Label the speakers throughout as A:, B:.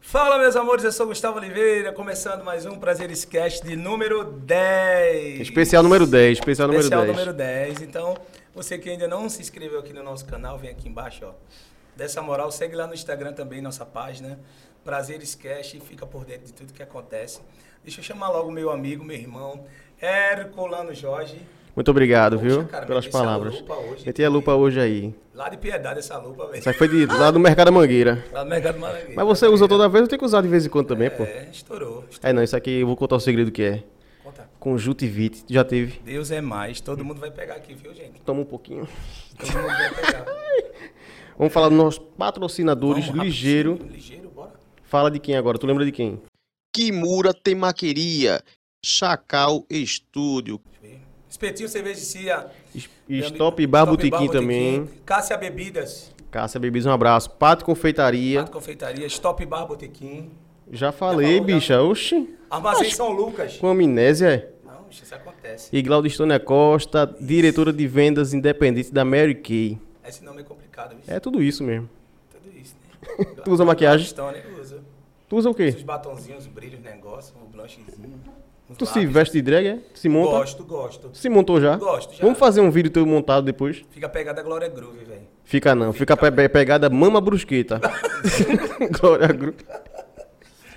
A: Fala, meus amores, eu sou Gustavo Oliveira, começando mais um Prazeres Cast de número 10.
B: Especial número 10, especial,
A: Especial
B: número 10.
A: número 10. Então, você que ainda não se inscreveu aqui no nosso canal, vem aqui embaixo, ó. Dessa moral, segue lá no Instagram também, nossa página, Prazeres Cast, e fica por dentro de tudo que acontece. Deixa eu chamar logo meu amigo, meu irmão, Herculano Jorge.
B: Muito obrigado,
A: Poxa,
B: viu?
A: cara,
B: pelas palavras.
A: lupa hoje.
B: Meti a lupa hoje aí.
A: Lá de Piedade, essa lupa, velho.
B: Isso aí foi de, lá do Mercado Mangueira.
A: Lá no Mercado Marangueira.
B: Mas você usa toda vez, eu tenho que usar de vez em quando também, pô.
A: É, estourou. estourou.
B: É não, isso aqui eu vou contar o segredo que é.
A: Conta.
B: Conjuntivite, já teve.
A: Deus é mais, todo mundo vai pegar aqui, viu, gente?
B: Toma um pouquinho.
A: Todo mundo vai pegar.
B: Vamos falar dos nossos patrocinadores,
A: Vamos,
B: ligeiro.
A: Ligeiro, bora.
B: Fala de quem agora? Tu lembra de quem? Kimura Temaqueria, Chacal Estúdio.
A: Espetinho Cerveja de Cia.
B: Es-
A: meu
B: Stop Bar Botequim também.
A: Cássia Bebidas.
B: Cássia Bebidas, um abraço. Pato Confeitaria.
A: Pato Confeitaria. Stop Bar Botequim.
B: Já falei,
A: falou, já.
B: bicha. Oxi.
A: Armazém São Lucas.
B: Com amnésia, é?
A: Não, isso acontece.
B: E Glaudistônia Costa, diretora de vendas independente da Mary Kay.
A: Esse nome é complicado, viu?
B: É tudo isso mesmo.
A: Tudo isso, né?
B: Tu usa maquiagem?
A: Stone, usa.
B: Tu usa o quê?
A: Os batonzinhos, os brilhos, negócio, o blanchezinho.
B: Tu se veste de drag, é? Se monta?
A: Gosto, gosto.
B: Se montou já?
A: Gosto, já.
B: Vamos fazer um vídeo teu montado depois?
A: Fica pegada Glória Groove, velho.
B: Fica não, fica pe- pe- pegada mama brusqueta. Glória Groove.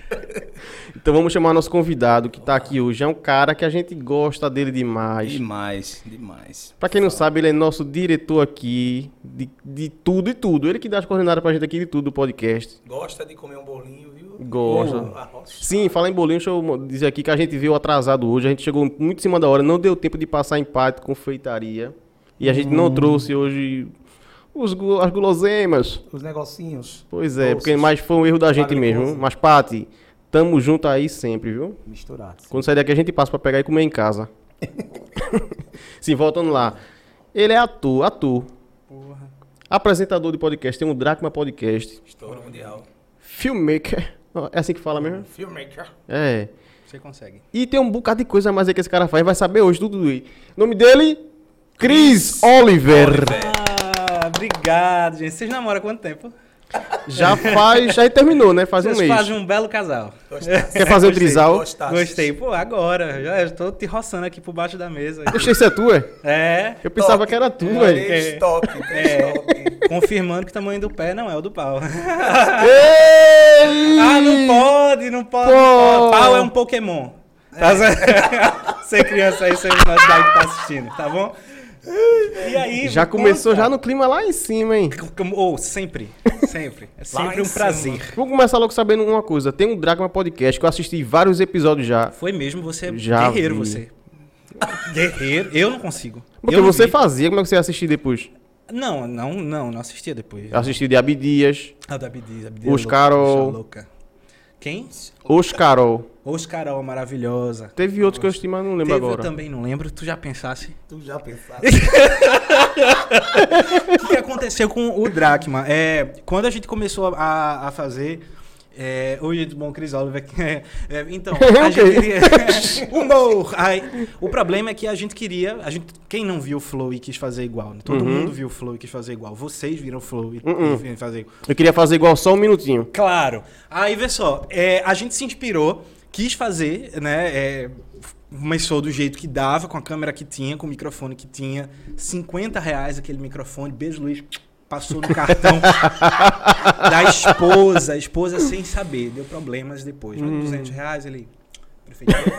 B: Então vamos chamar nosso convidado que tá aqui hoje. É um cara que a gente gosta dele demais.
A: Demais, demais.
B: Pra quem não sabe, ele é nosso diretor aqui de, de tudo e tudo. Ele que dá as coordenadas pra gente aqui de tudo do podcast.
A: Gosta de comer um bolinho, viu?
B: Gosta.
A: Oh, arroz.
B: Sim, falar em bolinho, deixa eu dizer aqui que a gente veio atrasado hoje. A gente chegou muito em cima da hora, não deu tempo de passar empate com feitaria. E a gente não trouxe hoje os, as guloseimas.
A: Os negocinhos.
B: Pois é,
A: Doces.
B: porque mais foi um erro da gente
A: Maravilhoso.
B: mesmo. Mas, Pati, tamo junto aí sempre, viu?
A: Misturados.
B: Quando sair daqui a gente passa pra pegar e comer em casa. Sim, voltando lá. Ele é ator, ator.
A: Porra.
B: Apresentador de podcast, tem um Dracma Podcast.
A: Estouro mundial.
B: Filmmaker. É assim que fala mesmo?
A: Filmmaker.
B: É.
A: Você consegue.
B: E tem um bocado de coisa a mais aí que esse cara faz. Vai saber hoje tudo aí. O nome dele? Chris Oliver.
C: Ah, obrigado, gente. Vocês namoram há quanto tempo?
B: Já faz, já terminou, né? Faz um
C: Vocês
B: mês.
C: fazem um belo casal.
A: Gostasse.
B: Quer fazer o
C: Gostei,
B: trisal?
A: Gostasse.
C: Gostei. Pô, agora. Já estou te roçando aqui por baixo da mesa.
B: Oxe, esse é tu, é?
C: É.
B: Eu pensava
A: Toque.
B: que era tu,
A: É,
B: velho.
C: É.
A: toque,
C: É.
A: toque.
C: Confirmando que o tamanho do pé não é o do pau.
B: Ei!
C: ah, não pode, não pode.
B: Pô.
C: não. Pau é um Pokémon. Tá certo? Você criança aí, você de idade que tá assistindo, tá bom? E aí,
B: Já
C: me
B: começou
C: conta.
B: já no clima lá em cima, hein?
C: Ou, sempre, sempre. É sempre
A: em
C: um
A: cima.
C: prazer.
B: Vamos começar logo sabendo uma coisa. Tem um Dragma Podcast que eu assisti vários episódios já.
C: Foi mesmo, você é
B: Já
C: guerreiro,
B: vi.
C: você. Guerreiro, eu não consigo.
B: Porque
C: eu
B: você
C: vi.
B: fazia, como é que você ia assistir depois?
C: Não, não, não, não assistia depois.
B: Eu assisti de Abdias,
C: Ah, da Abdias, Abdias
B: Os
C: louca,
B: Carol.
C: Quem?
B: Oscarol.
C: Os Carol, maravilhosa.
B: Teve outros que eu assisti, mas não lembro
C: Teve, eu
B: agora.
C: também não lembro, tu já pensasse?
A: Tu já pensaste?
C: O que aconteceu com o Dracma? É, quando a gente começou a, a fazer. É, oi, gente, bom, Cris Oliver. é, é, então, a gente queria. Humor! Aí, o problema é que a gente queria. A gente, quem não viu o Flow e quis fazer igual? né? Todo
B: Uhum.
C: mundo viu o Flow e quis fazer igual. Vocês viram o Flow e,
B: Uhum.
C: e fazer igual.
B: Eu queria fazer igual só um minutinho.
C: Claro. Aí, vê só, é, a gente se inspirou, quis fazer, né? é, começou do jeito que dava, com a câmera que tinha, com o microfone que tinha. 50 reais aquele microfone. Beijo, Luiz. Passou no cartão da esposa. A esposa sem saber. Deu problemas depois. Mas 200 reais ele...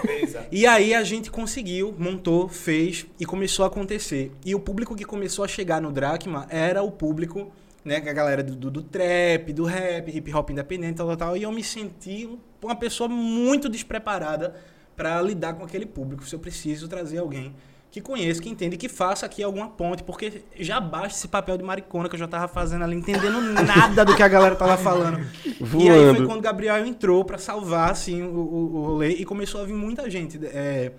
A: Beleza.
C: E aí a gente conseguiu, montou, fez e começou a acontecer. E o público que começou a chegar no Dracma era o público, né, que a galera do, do, do trap, do rap, hip hop independente, tal, tal, tal. E eu me senti um- uma pessoa muito despreparada para lidar com aquele público. Se eu preciso trazer alguém que conheça, que entenda e que faça aqui alguma ponte, porque já basta esse papel de maricona que eu já tava fazendo ali, entendendo nada do que a galera tava falando. E aí foi
B: Voando.
C: quando o Gabriel entrou pra salvar assim o, o, o rolê e começou a vir muita gente é,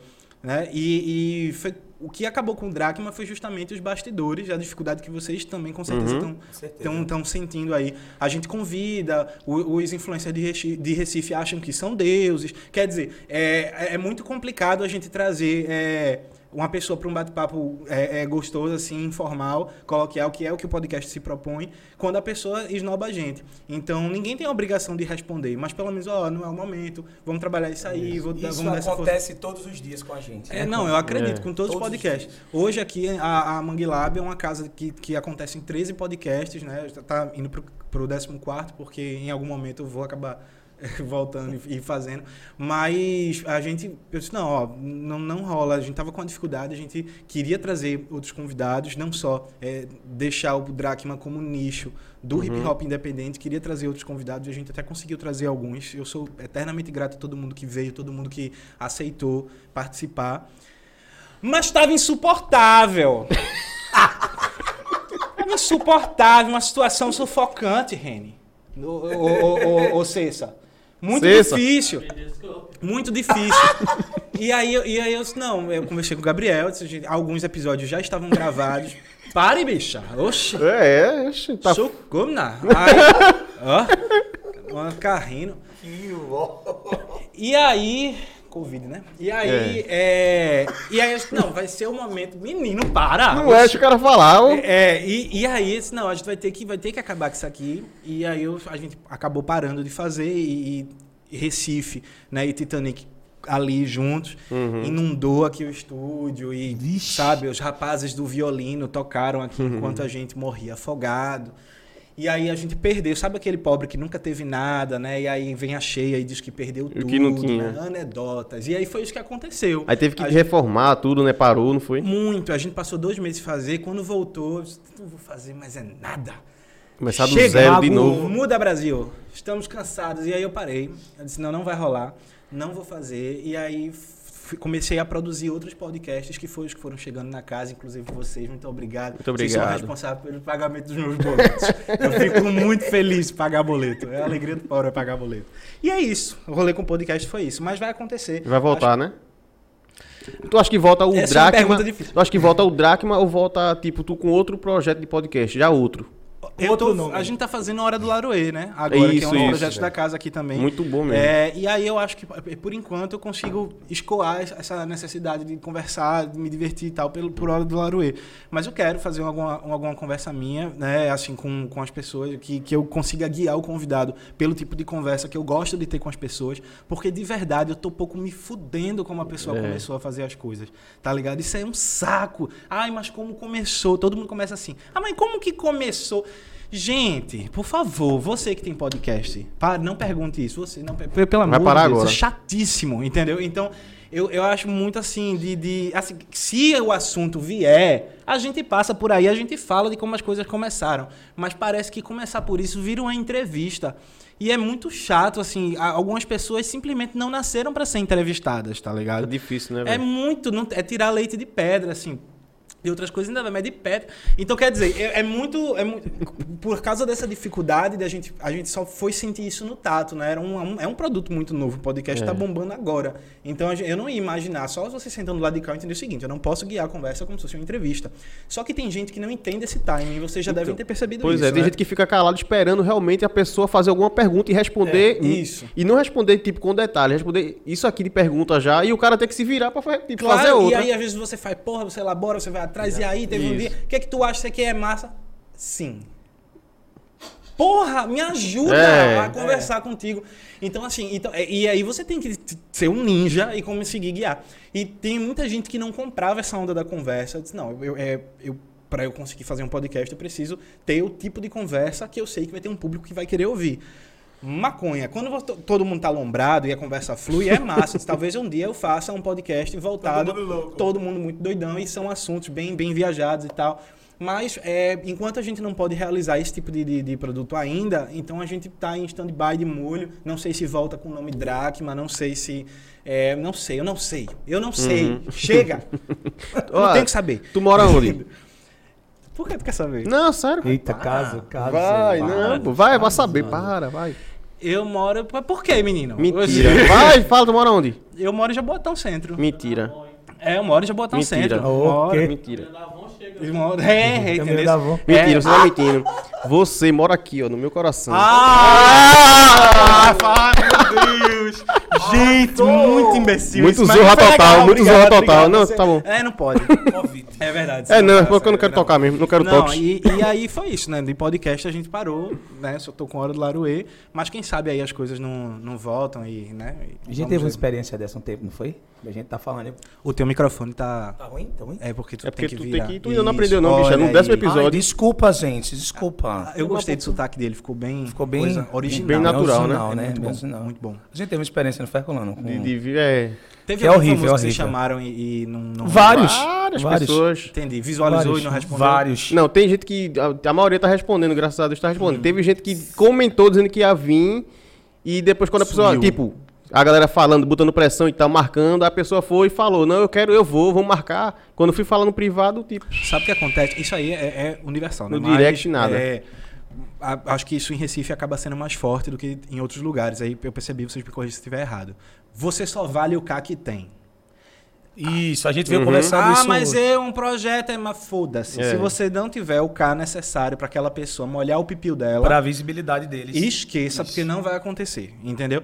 C: Né? E, e foi, o que acabou com o Dracma foi justamente os bastidores, a dificuldade que vocês também com certeza
B: Uhum.
C: estão
A: certeza.
C: estão sentindo aí. A gente convida, o- os influencers de Recife, de Recife acham que são deuses. Quer dizer, é, é muito complicado a gente trazer é, uma pessoa para um bate-papo é, é, gostoso, assim, informal, coloquial, que é o que o podcast se propõe, quando a pessoa esnoba a gente. Então, ninguém tem a obrigação de responder, mas pelo menos, ó, não é o momento, vamos trabalhar isso aí, vou,
A: Isso
C: vamos dar essa força.
A: acontece todos os dias com a gente.
C: É,
A: né?
C: não, eu acredito,
B: É.
C: com todos, os
A: Todos os
C: podcasts. Hoje aqui, a, a Mangue Lab é uma casa que, que acontece em 13 podcasts, né? Já Tá indo pro, pro 14, porque em algum momento eu vou acabar voltando e, fazendo. Mas a gente, eu disse, não, ó, não, não rola. A gente tava com uma dificuldade, a gente queria trazer outros convidados, não só é, deixar o Drachma como nicho do hip hop independente, queria trazer outros convidados e a gente até conseguiu trazer alguns. Eu sou eternamente grato a todo mundo que veio, todo mundo que aceitou participar. Mas estava insuportável. insuportável, uma situação sufocante, Reni. Ô, ô, ô, ô, ô, Cessa. Muito
B: Cessa.
C: difícil. Muito difícil. E aí, eu- e aí eu disse, não, eu conversei com o Gabriel, disse, alguns episódios já estavam gravados. Pare, bicha. Oxe.
B: É, é, oxe, tá
C: Socorro, na. Aí, ó. Uma carrinho. E aí. Covid, né? E aí, é. E aí, eu disse, não, vai ser o momento. Menino, para!
B: Não é, deixa o cara falar. ô.
C: É, e, e aí, eu disse, não, a gente vai ter que, vai ter que acabar com isso aqui. E aí eu- a gente acabou parando de fazer e, e Recife, né, e Titanic ali juntos,
B: Uhum.
C: inundou aqui o estúdio e, sabe, os rapazes do violino tocaram aqui
B: Uhum.
C: enquanto a gente morria afogado. E aí a gente perdeu, sabe aquele pobre que nunca teve nada, né? E aí vem a cheia e diz que perdeu tudo,
B: que não tinha.
C: né? anedotas. E aí foi isso que aconteceu.
B: Aí teve que
C: A gente-
B: reformar tudo, né? Parou, não foi?
C: muito. A gente passou dois meses fazer. Quando voltou, eu disse, não vou fazer mais é nada.
B: Começar do
C: Chega,
B: zero de novo.
C: Muda Brasil. Estamos cansados. E aí eu parei. Eu disse, não, não vai rolar. Não vou fazer. E aí comecei a produzir outros podcasts que foram os que foram chegando na casa, inclusive vocês. Muito obrigado.
B: Muito
C: Vocês são
B: obrigado.
C: responsáveis pelo pagamento dos meus boletos. eu fico muito feliz de pagar boleto. É a alegria do pobre é pagar boleto. E é isso. O rolê com o podcast foi isso. Mas vai acontecer.
B: Vai voltar, né? Tu acha que volta o
C: Essa é uma
B: Dracma?
C: pergunta difícil.
B: Tu acha que volta o Dracma ou volta, tipo, tu com outro projeto de podcast? Já outro.
C: Eu
A: Outro
C: tô-
A: nome.
C: a gente tá fazendo Hora do Laroê, né? Agora, que é um
B: Isso,
C: dos
B: isso,
C: projetos
B: é.
C: da casa aqui também.
B: Muito bom mesmo.
C: É, e aí eu acho que, por enquanto, eu consigo escoar essa necessidade de conversar, de me divertir e tal, pelo, por Hora do Laroê. Mas eu quero fazer alguma, alguma conversa minha, né? Assim, com, com as pessoas, que, que eu consiga guiar o convidado pelo tipo de conversa que eu gosto de ter com as pessoas. Porque, de verdade, eu tô um pouco me fudendo como a pessoa
B: É.
C: começou a fazer as coisas. Tá ligado? Isso é um saco. Ai, mas como começou? Todo mundo começa assim. Ah, mas como que começou? Gente, por favor, você que tem podcast, para, não pergunte isso. Você não, pe- pelo amor de Deus, é chatíssimo, entendeu? Então, eu, eu acho muito assim de, de assim, se o assunto vier, a gente passa por aí, a gente fala de como as coisas começaram, mas parece que começar por isso vira uma entrevista. E é muito chato assim, algumas pessoas simplesmente não nasceram para ser entrevistadas, tá
B: É
C: ligado?
B: difícil, né,
C: É
B: velho?
C: muito, não, é tirar leite de pedra, assim. E outras coisas ainda vai, mas de pedra. Então, quer dizer, é, é muito, é muito. Por causa dessa dificuldade, da gente, a gente só foi sentir isso no tato, né? Era um, um- é um produto muito novo. O podcast
B: É.
C: tá bombando agora. Então, a eu não ia imaginar, só você sentando do lado de cá, eu entendi o seguinte: eu não posso guiar a conversa como se fosse uma entrevista. Só que tem gente que não entende esse timing, e vocês já devem ter percebido
B: Pois
C: isso.
B: é, tem
C: né?
B: gente que fica calado esperando realmente a pessoa fazer alguma pergunta e responder.
C: É, isso.
B: E não responder, tipo, com detalhe. Responder isso aqui de pergunta já e o cara tem que se virar pra fa- tipo,
C: Claro,
B: fazer
C: e
B: outra.
C: aí às vezes você faz, porra, você elabora, você vai atrás, e aí teve um
B: Isso.
C: dia. O que é que tu acha que isso aqui é massa? Sim. Porra, me ajuda
B: É.
C: a conversar contigo. Então, assim, então, é, e aí você tem que ser um ninja e conseguir guiar. E tem muita gente que não comprava essa onda da conversa. Eu disse, não, eu, é, eu, para eu conseguir fazer um podcast, eu preciso ter o tipo de conversa que eu sei que vai ter um público que vai querer ouvir. Maconha. Quando todo mundo tá alombrado e a conversa flui, é massa. Talvez um dia eu faça um podcast voltado.
A: Todo mundo louco.
C: todo mundo muito doidão e são assuntos bem, bem viajados e tal. Mas é, enquanto a gente não pode realizar esse tipo de, de, de produto ainda, então a gente está em stand-by de molho. Não sei se volta com o nome Dracma, não sei se. é, não sei, eu não sei. Eu não sei.
B: Uhum.
C: Chega! não tenho que saber.
B: Tu mora onde?
C: Por que tu quer saber?
B: não, sério.
D: Eita, caso, caso.
B: Vai,
D: para,
B: não, vai, vai saber, para, vai.
C: Eu moro. Por quê, menino?
B: Mentira. Vai, fala, tu mora onde?
C: Eu moro em Jaboatão Centro.
B: Mentira.
C: É, uma hora de Jabotão
B: Mentira.
C: Centro. Uma hora.
B: Mentira.
C: Uma hora. É, é, entendeu?
B: Mentira,
C: É.
B: você tá mentindo. Você mora aqui, ó, no meu coração.
C: Ah! ah meu Deus! Gente, muito imbecil.
B: Muito zorra total,
C: legal,
B: muito zorra total. Não,
C: Você-
B: tá bom.
C: É, não pode. É verdade.
B: É, não,
C: tá
B: porque eu não quero
C: não.
B: tocar mesmo, não quero toques.
C: e, e aí foi isso, né? De podcast a gente parou, né? Só tô com hora do Laruê, mas quem sabe aí as coisas não, não voltam e, né? e
A: A gente teve uma experiência dessa um tempo, não foi? A gente tá falando.
C: O teu microfone tá.
A: Tá ruim? Tá ruim?
C: É porque tu
B: É porque
C: tem que
B: tu tem
C: virar.
B: que- tu ainda não aprendeu não, bicho, é no décimo episódio.
A: Ai, desculpa, gente. Desculpa.
C: Eu gostei do sotaque dele, ficou bem.
A: Ficou bem-
C: coisa original.
B: bem natural, né?
A: original,
C: É
A: né?
C: muito, bom, muito bom.
A: A gente teve uma experiência no Fercolano. Com...
B: De, de, é,
C: Teve
A: Que é horrível,
C: que
A: horrível.
C: vocês chamaram e, e não, não.
A: Vários.
B: várias
A: Vários.
B: pessoas.
C: Entendi. Visualizou
A: vários,
C: e não respondeu.
A: Vários.
B: Não, tem gente que. A, a maioria tá respondendo, graças a Deus tá respondendo.
C: Uhum.
B: Teve gente que comentou dizendo que ia vir. E depois, quando a pessoa.
C: Sumiu.
B: Tipo, a galera falando, botando pressão e tal, marcando, a pessoa foi e falou: Não, eu quero, eu vou, vou marcar. Quando eu fui falar no privado, tipo.
C: Sabe o que acontece? Isso aí é, é universal, né?
B: No direct, nada.
C: é, a- acho que isso em Recife acaba sendo mais forte do que em outros lugares. Aí eu percebi, vocês me corrigem se estiver errado. Você só vale o K que tem.
A: Isso, a gente veio
B: Uhum.
A: conversando
C: ah,
A: isso.
C: mas é um projeto, é mas foda-se.
B: É.
C: Se você não tiver o K necessário para aquela pessoa molhar o pipiu dela,
A: Pra visibilidade deles.
C: esqueça, porque não vai acontecer, entendeu?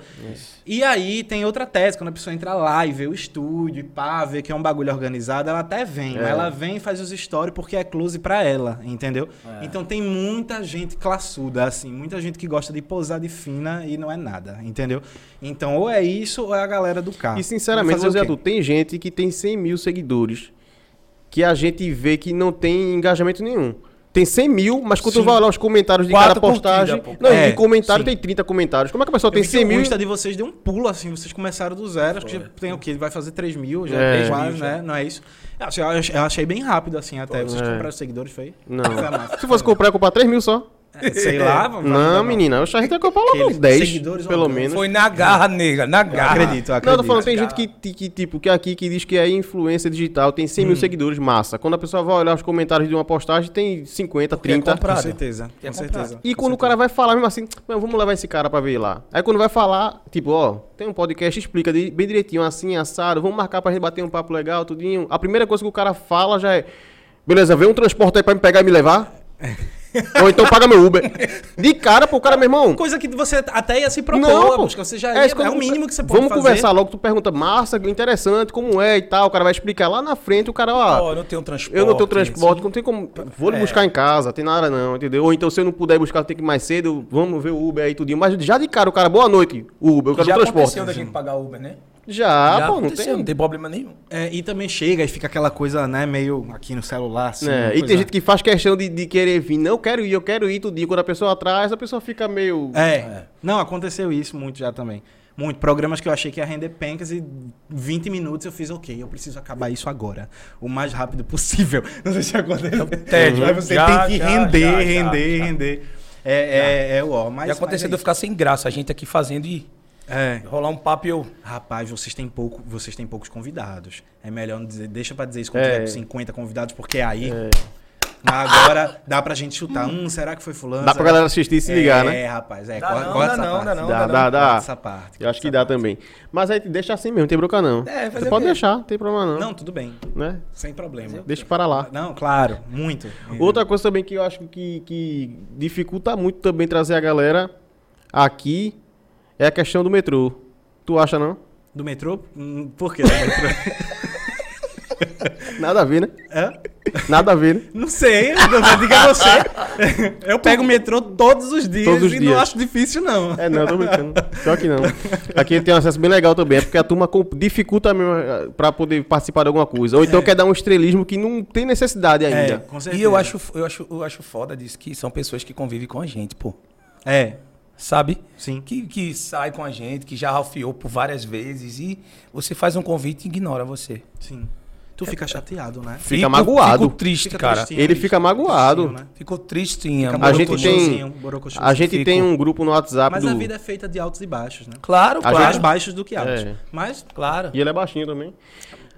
C: E aí tem outra tese, quando a pessoa entra lá e vê o estúdio e pá, vê que é um bagulho organizado, ela até vem,
B: É.
C: ela vem e faz os stories porque é close pra ela, entendeu?
A: É.
C: Então tem muita gente classuda, assim, muita gente que gosta de posar de fina e não é nada, entendeu? Então ou é isso ou é a galera do carro.
B: E sinceramente, José
C: o
B: tem gente que tem 100 mil seguidores que a gente vê que não tem engajamento nenhum. Tem 100 mil, mas quando tu
A: Sim.
B: vai olhar os comentários de
A: Quatro
B: cada postagem.
A: curtidas, pô.
B: não,
C: É,
B: e comentário
C: sim.
B: tem 30 comentários. Como é que a pessoa
C: Eu
B: tem
C: vi que
B: 100
C: o
B: mil?
C: Insta de vocês deu um pulo, assim, vocês começaram do zero, acho que já tem o quê? Vai fazer 3 mil, já
B: É.
C: é, quase,
A: 3 mil,
C: né?
A: já.
C: Não é isso? Eu achei, eu achei- bem rápido, assim, até. Vocês
B: É.
C: compraram seguidores, foi?
B: Não.
C: Massa.
B: Se fosse comprar, eu comprar 3 mil só.
C: É, sei lá. vamos-
B: Não,
C: vamos-
B: menina, acho que a gente ia comprar logo uns 10,
C: seguidores
B: pelo menos.
A: Foi na garra, nega, na garra.
C: Acredito,
B: Não, eu
C: acredito.
B: tô falando, tem gente que, que, que, tipo, que aqui que diz que é influência digital, tem 100 mil
C: Hum.
B: seguidores, massa. Quando a pessoa vai olhar os comentários de uma postagem, tem 50,
A: Porque é
B: 30.
A: comprado.
C: Com certeza,
A: Que é
C: com certeza.
B: E
C: com
B: quando o cara vai falar mesmo assim, "Não, vamos levar esse cara pra ver lá. Aí quando vai falar, tipo, ó, tem um podcast, explica bem direitinho, assim, assado, vamos marcar pra gente bater um papo legal, tudinho. A primeira coisa que o cara fala já é, beleza, vê um transporte aí pra me pegar e me levar. Ou então paga meu Uber. De cara, pô, o cara, meu irmão.
C: Coisa que você até ia se propor,
B: Não, pô.
C: busca, você já ia, é,
B: isso quando-
C: o mínimo que você pode
B: Vamos
C: fazer.
B: conversar logo, tu pergunta, massa, interessante, como é e tal. O cara vai explicar lá na frente, o cara, ó.
A: Ó, eu não tenho transporte.
B: Eu não tenho transporte, não tem como. Vou lhe
A: É.
B: buscar em casa, tem nada não, entendeu? Ou então se eu não puder buscar, tem que ir mais cedo, vamos ver o Uber aí tudinho. Mas já de cara, o cara, boa noite, Uber, eu quero
A: Já
B: um transporte.
A: aconteceu da gente pagar Uber, né?
B: Já,
A: Já
B: pô, não
A: aconteceu,
B: tem.
A: não tem problema nenhum.
C: É, e também chega e fica aquela coisa, né, meio aqui no celular, assim.
B: É, e
C: coisa-
B: tem gente que faz questão de, de querer vir, não eu quero ir, eu quero ir tudinho. Quando a pessoa atrás, a pessoa fica meio.
C: É. Não, aconteceu isso muito já também. Muito. Programas que eu achei que ia render pencas e 20 minutos eu fiz, ok, eu preciso acabar isso agora. O mais rápido possível. Não sei se aconteceu.
A: tédio.
C: Aí você
A: Já,
C: tem que
A: já,
C: render,
A: já, já,
C: render,
A: já.
C: render. É, é, é o ó. Mas,
A: e aconteceu
C: mas
A: de eu ficar sem graça, a gente aqui fazendo e
C: é.
A: rolar um papo e eu.
C: Rapaz, vocês têm, pouco, vocês têm poucos convidados. É melhor não dizer, deixa pra dizer isso quando
B: É.
C: tiver com 50 convidados, porque aí. Mas agora dá pra gente chutar. Hum, será que foi fulano?
B: Dá pra galera assistir e se ligar,
C: é,
B: né?
C: É, rapaz, é.
A: Dá
C: corta,
A: não,
C: corta
A: dá
C: essa
A: não,
C: parte.
A: dá não,
B: Dá,
A: dá
B: dá,
C: essa parte.
B: Eu acho que dá também. Mas aí deixa assim mesmo, não tem bronca não.
A: É,
B: Você pode deixar, não tem problema não.
C: Não, tudo bem.
B: Né?
C: Sem problema.
B: Deixa para lá.
C: Não, claro, muito.
B: Outra coisa também que eu acho que, que dificulta muito também trazer a galera aqui é a questão do metrô. Tu acha não?
C: Do metrô? Hum, Por quê? do metrô?
B: Nada a ver, né?
C: Hã?
B: Nada a ver, né?
C: Não sei, não- diga você. Eu pego o metrô todos os dias
B: Todos os
C: e
B: dias.
C: não acho difícil, não.
B: É, não, tô brincando. Pior que não. Aqui tem um acesso bem legal também, é porque a turma com- dificulta mesmo eh, pra poder participar de alguma coisa. Ou então
C: É.
B: quer dar um estrelismo que não tem necessidade ainda.
C: É, com certeza.
A: E eu acho, eu, acho, eu acho foda disso, que são pessoas que convivem com a gente, pô.
C: É,
A: Sabe?
C: sim.
A: Que, que sai com a gente, que já ralfiou por várias vezes e você faz um convite e ignora você.
C: Sim. Tu fica chateado, né?
B: Fica
A: Fico-
B: magoado.
A: Fico triste,
C: Fica
A: cara.
C: tristinho,
B: Ele
C: triste,
B: fica magoado.
C: tristinho, né?
A: Ficou tristinha.
C: Fica
B: A gente tem-. A gente
A: Fico.
B: tem um grupo no WhatsApp
C: Mas
B: do...
C: a vida é feita de altos e baixos, né?
A: Claro, claro.
C: Mais baixos do que altos.
B: É.
C: Mas
A: Claro.
B: E ele é baixinho também.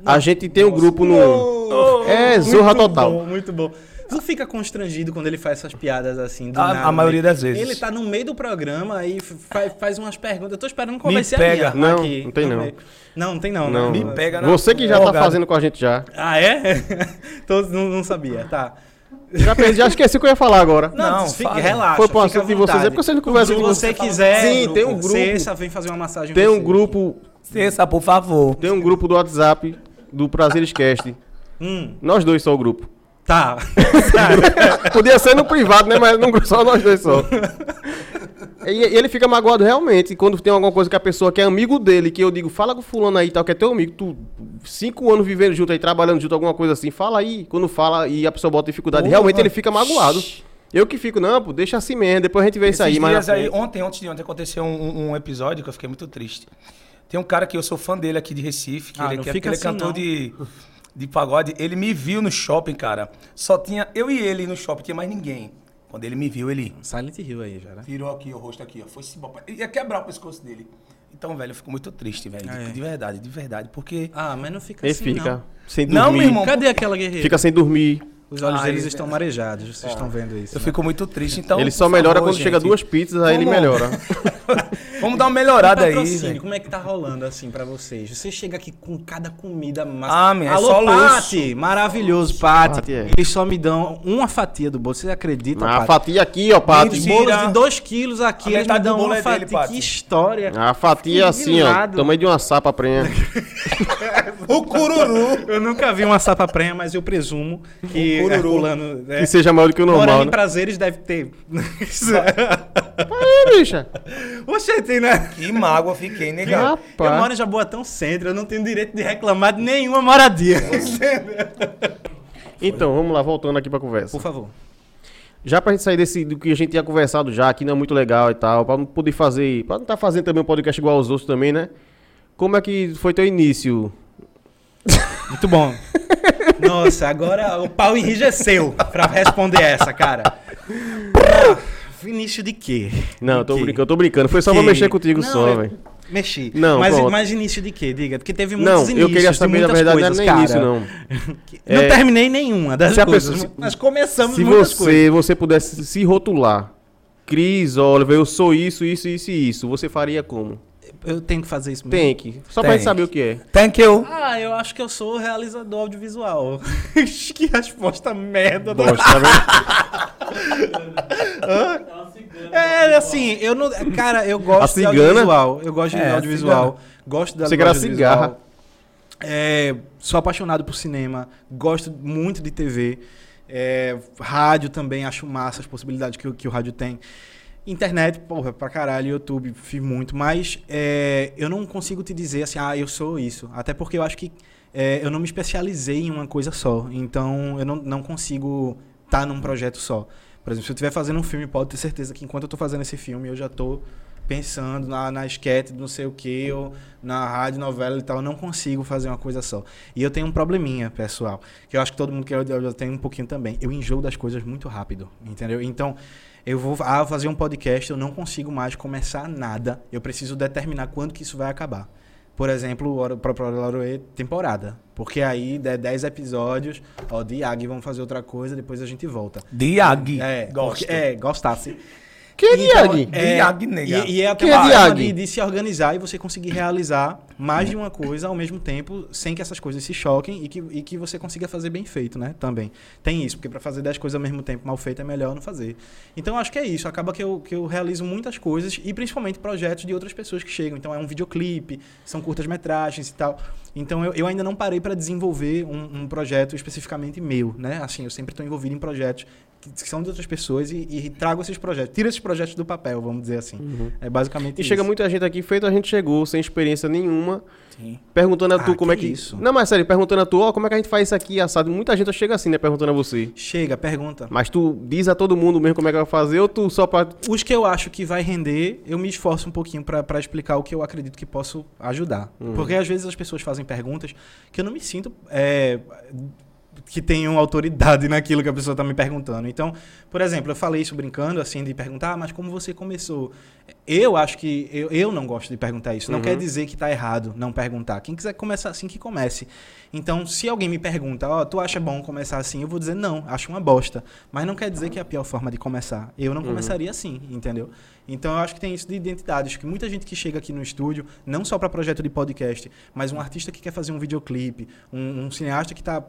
B: A gente tem um grupo no... É, zorra total.
C: bom, muito bom. Tu fica constrangido quando ele faz essas piadas assim, do
A: A-
C: nada,
A: a maioria
C: né?
A: das vezes.
C: Ele tá no meio do programa e faz, faz umas perguntas. Eu tô esperando qual
A: Me pega.
C: a minha.
B: Não,
C: aqui,
B: não tem não.
C: meio. Não, não tem não.
B: Não.
C: né?
A: Me pega na
B: Você que já tá fazendo com a gente já.
C: Ah, é? Todos não, não sabia, tá.
B: Já, perdi, já esqueci o que eu ia falar agora.
C: Não,
A: Não,
C: relaxa.
B: Foi pro assunto de vocês. É porque vocês não conversam
C: Se
B: com
C: você
B: você.
C: quiser,
B: Sim, tem um grupo.
C: Cessa, vem fazer uma massagem em
B: Tem um
C: você.
B: grupo,
A: Cessa, por favor.
B: tem um grupo do WhatsApp do Prazeres Cast.
C: Hum,
B: Nós dois só o grupo.
C: Tá.
B: Podia ser no privado, né? Mas não só nós dois só. E, e ele fica magoado realmente quando tem alguma coisa que a pessoa que é amigo dele, que eu digo, fala com fulano aí e tal, que é teu amigo, tu cinco anos vivendo junto aí, trabalhando junto, alguma coisa assim, fala aí. Quando fala e a pessoa bota dificuldade,
A: Porra.
B: realmente ele fica magoado. Eu que fico, não, pô, deixa assim mesmo, depois a gente vê isso aí.
A: Esses
B: Mas
A: dias aí, ontem, ontem de ontem, aconteceu um, um episódio que eu fiquei muito triste. Tem um cara que eu sou fã dele aqui de Recife, que
C: Ah,
A: ele,
C: não
A: que é-
C: fica
A: ele é
C: assim,
A: cantor
C: não.
A: de, de pagode. Ele me viu no shopping, cara. Só tinha eu e ele no shopping, tinha mais ninguém. Quando ele me viu, ele
C: Silent Hill aí já, né?
A: virou aqui o rosto aqui, ó. Foi se. Ele ia quebrar o pescoço dele. Então, velho, eu fico muito triste, velho. de-
C: Ah, é.
A: De verdade, de verdade. Porque.
C: Ah, mas não fica
B: Ele
C: assim,
B: fica
C: não.
B: sem
A: Não,
B: dormir.
A: meu irmão.
C: Cadê aquela guerreira?
B: Fica sem dormir.
C: Os olhos
A: Ah,
C: deles
A: ele-
C: estão marejados, vocês estão vendo isso.
A: Eu
C: né?
A: fico muito triste. Então.
B: ele só melhora
A: favor,
B: quando chega
A: gente,
B: duas pizzas, aí ele
A: Vamos-
B: melhora.
A: Vamos dar uma melhorada aí,
C: Patrocínio, como é que tá rolando assim pra vocês? Você chega aqui com cada comida massa.
A: Ah, minha, é
C: Alô,
A: só luxo.
C: Pati! Maravilhoso, Pati.
B: Pati, é.
C: Eles só me dão uma fatia do bolo. Você acredita,
B: a
C: Pati?
B: fatia aqui, ó,
A: Mentira.
C: bolos de 2 quilos aqui, eles me dão uma
A: é dele,
C: fatia.
A: Pati.
C: que história.
B: A fatia assim, ó, tamanho de uma sapa prenha.
A: O cururu.
C: Eu nunca vi uma sapa prenha, mas eu presumo que é
A: cururu.
C: rolando... É.
B: Que seja maior do que o
C: Morando
B: normal,
C: em
B: né?
C: prazeres deve ter.
B: Aí, bicha.
C: Oxente, né?
A: Que mágoa fiquei, negado.
C: Eu
B: Rapaz.
C: moro em Jaboatão Centro, eu não tenho direito de reclamar de nenhuma moradia.
B: Então, vamos lá, voltando aqui pra conversa.
C: Por favor.
B: Já pra gente sair desse, do que a gente tinha conversado já, que não é muito legal e tal, pra não poder fazer, pra não estar fazendo também um podcast igual aos outros também, né? Como é que foi teu início?
C: Muito bom. Nossa, agora o pau enrijeceu pra responder essa, cara. Início de quê?
B: Não,
C: De
B: tô
C: quê?
B: brincando, tô brincando. Foi só
C: Que-
B: pra mexer contigo
C: Não,
B: só,
C: eu
B: velho.
C: Mexi.
B: Não,
C: mas,
B: pronto.
C: mas início de quê? Diga, porque teve muitos
B: Não,
C: inícios.
B: eu queria saber, na verdade,
C: coisas,
B: não é
C: cara.
B: início, não.
C: Não
B: É-
C: terminei nenhuma das
B: Se
C: coisas,
B: pessoa-
C: mas começamos
B: Se
C: muitas coisas.
B: você, você pudesse se rotular, Cris Oliver, eu sou isso, isso, isso e isso, você faria como?
C: Eu tenho que fazer isso mesmo.
B: Tem que. Só pra
A: Tem.
B: gente saber o que é.
A: Thank you.
C: Ah, eu acho que eu sou realizador audiovisual. que resposta merda. da-
B: Bosta, tá vendo?
C: É, assim, eu não. Cara, eu gosto
B: A
C: de audiovisual. Eu gosto de
A: É,
C: audiovisual. Gosto da
B: Você
C: audiovisual.
B: cigarra.
C: É, sou apaixonado por cinema. Gosto muito de TV. É, rádio também, acho massa as possibilidades que, que o rádio tem. Internet, porra, pra caralho, YouTube, fiz muito. Mas é, eu não consigo te dizer assim, ah, eu sou isso. Até porque eu acho que é, eu não me especializei em uma coisa só. Então eu não, não consigo estar num projeto só. Por exemplo, se eu estiver fazendo um filme, pode ter certeza que enquanto eu tô fazendo esse filme, eu já tô pensando na, na esquete, não sei o que, ou na rádio, novela e tal, eu não consigo fazer uma coisa só. E eu tenho um probleminha, pessoal, que eu acho que todo mundo que eu, eu tenho um pouquinho também. Eu enjoo das coisas muito rápido, entendeu? Então, eu vou ah, fazer um podcast, eu não consigo mais começar nada. Eu preciso determinar quando que isso vai acabar. Por exemplo, o próprio Laroê, temporada. Porque aí, der 10 episódios, ó, de Yagi, vamos fazer outra coisa, depois a gente volta.
A: Diag.
C: É,
A: Gosto.
C: é, gostasse.
B: Quem é
C: Então,
B: Diag?
C: é,
A: Diag, nega.
C: E, e é até
B: Quem é
C: uma forma
B: Diag?
C: de, de se organizar e você conseguir realizar mais de uma coisa ao mesmo tempo, sem que essas coisas se choquem e que, e que você consiga fazer bem feito, né? Também. Tem isso, porque para fazer 10 coisas ao mesmo tempo mal feito é melhor não fazer. Então eu acho que é isso. Acaba que eu, que eu realizo muitas coisas e principalmente projetos de outras pessoas que chegam. Então é um videoclipe, são curtas-metragens e tal. Então eu, eu ainda não parei para desenvolver um, um projeto especificamente meu, né? Assim, eu sempre estou envolvido em projetos que, que são de outras pessoas e, e trago esses projetos, tiro esses projetos do papel, vamos dizer assim. É basicamente
B: E
C: isso.
B: chega muita gente aqui, feito a gente chegou, sem experiência nenhuma,
A: Sim.
B: perguntando a
C: Ah,
B: tu como é
C: que
B: que.
C: isso?
B: Não, mas sério, perguntando a tu, ó, como é que a gente faz isso aqui assado. Muita gente chega assim, né, perguntando a você.
C: Chega, pergunta.
B: Mas tu diz a todo mundo mesmo como é que vai fazer, ou tu só pra.
C: Os que eu acho que vai render, eu me esforço um pouquinho pra pra explicar o que eu acredito que posso ajudar.
B: Uhum.
C: Porque às vezes as pessoas fazem perguntas que eu não me sinto é, que tenham autoridade naquilo que a pessoa está me perguntando. Então, por exemplo, eu falei isso brincando, assim, de perguntar, ah, mas como você começou? Eu acho que eu, eu não gosto de perguntar isso. Não
B: Uhum.
C: quer dizer que está errado não perguntar. Quem quiser começar assim, que comece. Então, se alguém me pergunta, ó, tu acha bom começar assim? Eu vou dizer, não, acho uma bosta. Mas não quer dizer que é a pior forma de começar. Eu não começaria assim, entendeu? Então, eu acho que tem isso de identidade. Acho que muita gente que chega aqui no estúdio, não só para projeto de podcast, mas um artista que quer fazer um videoclipe, um, um cineasta que está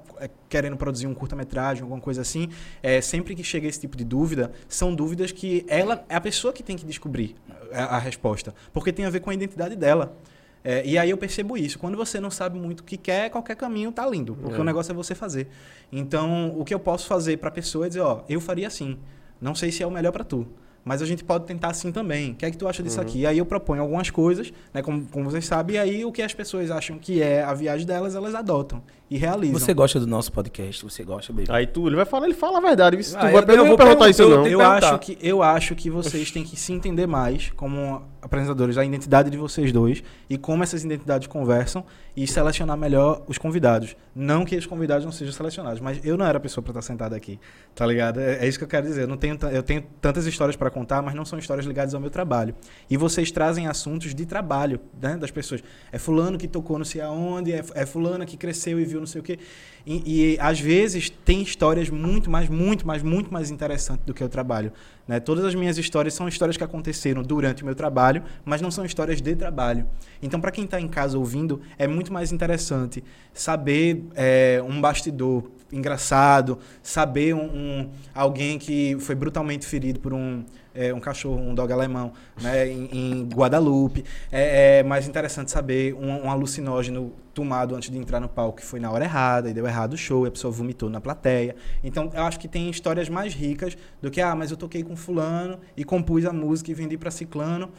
C: querendo produzir um curta-metragem, alguma coisa assim, é, sempre que chega esse tipo de dúvida, são dúvidas que ela é a pessoa que tem que descobrir a, a resposta, porque tem a ver com a identidade dela. É, e aí eu percebo isso. Quando você não sabe muito o que quer, qualquer caminho tá lindo, porque
B: É.
C: o negócio é você fazer. Então, o que eu posso fazer para a pessoa é dizer, ó, eu faria assim. Não sei se é o melhor para tu. Mas a gente pode tentar assim também. O que é que tu acha disso
B: Uhum.
C: aqui? E aí eu proponho algumas coisas, né? Como, como vocês sabem, e aí o que as pessoas acham que é a viagem delas, elas adotam e realizam.
A: Você gosta do nosso podcast? Você gosta, baby?
B: Aí tu, ele vai falar, ele fala a verdade. viu? Se tu
A: Ah,
B: vai
A: eu- eu vou
B: perguntar isso
A: perguntar,
B: não.
A: eu
C: Eu acho, que, eu acho que vocês têm que se entender mais como apresentadores, a identidade de vocês dois e como essas identidades conversam e selecionar melhor os convidados. Não que os convidados não sejam selecionados, mas eu não era a pessoa para estar sentado aqui, tá ligado? É, é isso que eu quero dizer. Eu, não tenho, eu tenho tantas histórias para contar, mas não são histórias ligadas ao meu trabalho. E vocês trazem assuntos de trabalho né, das pessoas. É fulano que tocou não sei aonde, é, é fulana que cresceu e viu não sei o quê. E, e, às vezes tem histórias muito mais, muito mais, muito mais interessantes do que o trabalho. Né? Todas as minhas histórias são histórias que aconteceram durante o meu trabalho, mas não são histórias de trabalho. Então, para quem está em casa ouvindo, é muito mais interessante saber é, um bastidor engraçado, saber um, um- alguém que foi brutalmente ferido por um, é, um cachorro, um dog alemão, né, em, em Guadalupe. É, é mais interessante saber um, um alucinógeno tomado antes de entrar no palco que foi na hora errada e deu errado o show e a pessoa vomitou na plateia. Então, eu acho que tem histórias mais ricas do que, ah, mas eu toquei com fulano e compus a música e vendi para ciclano.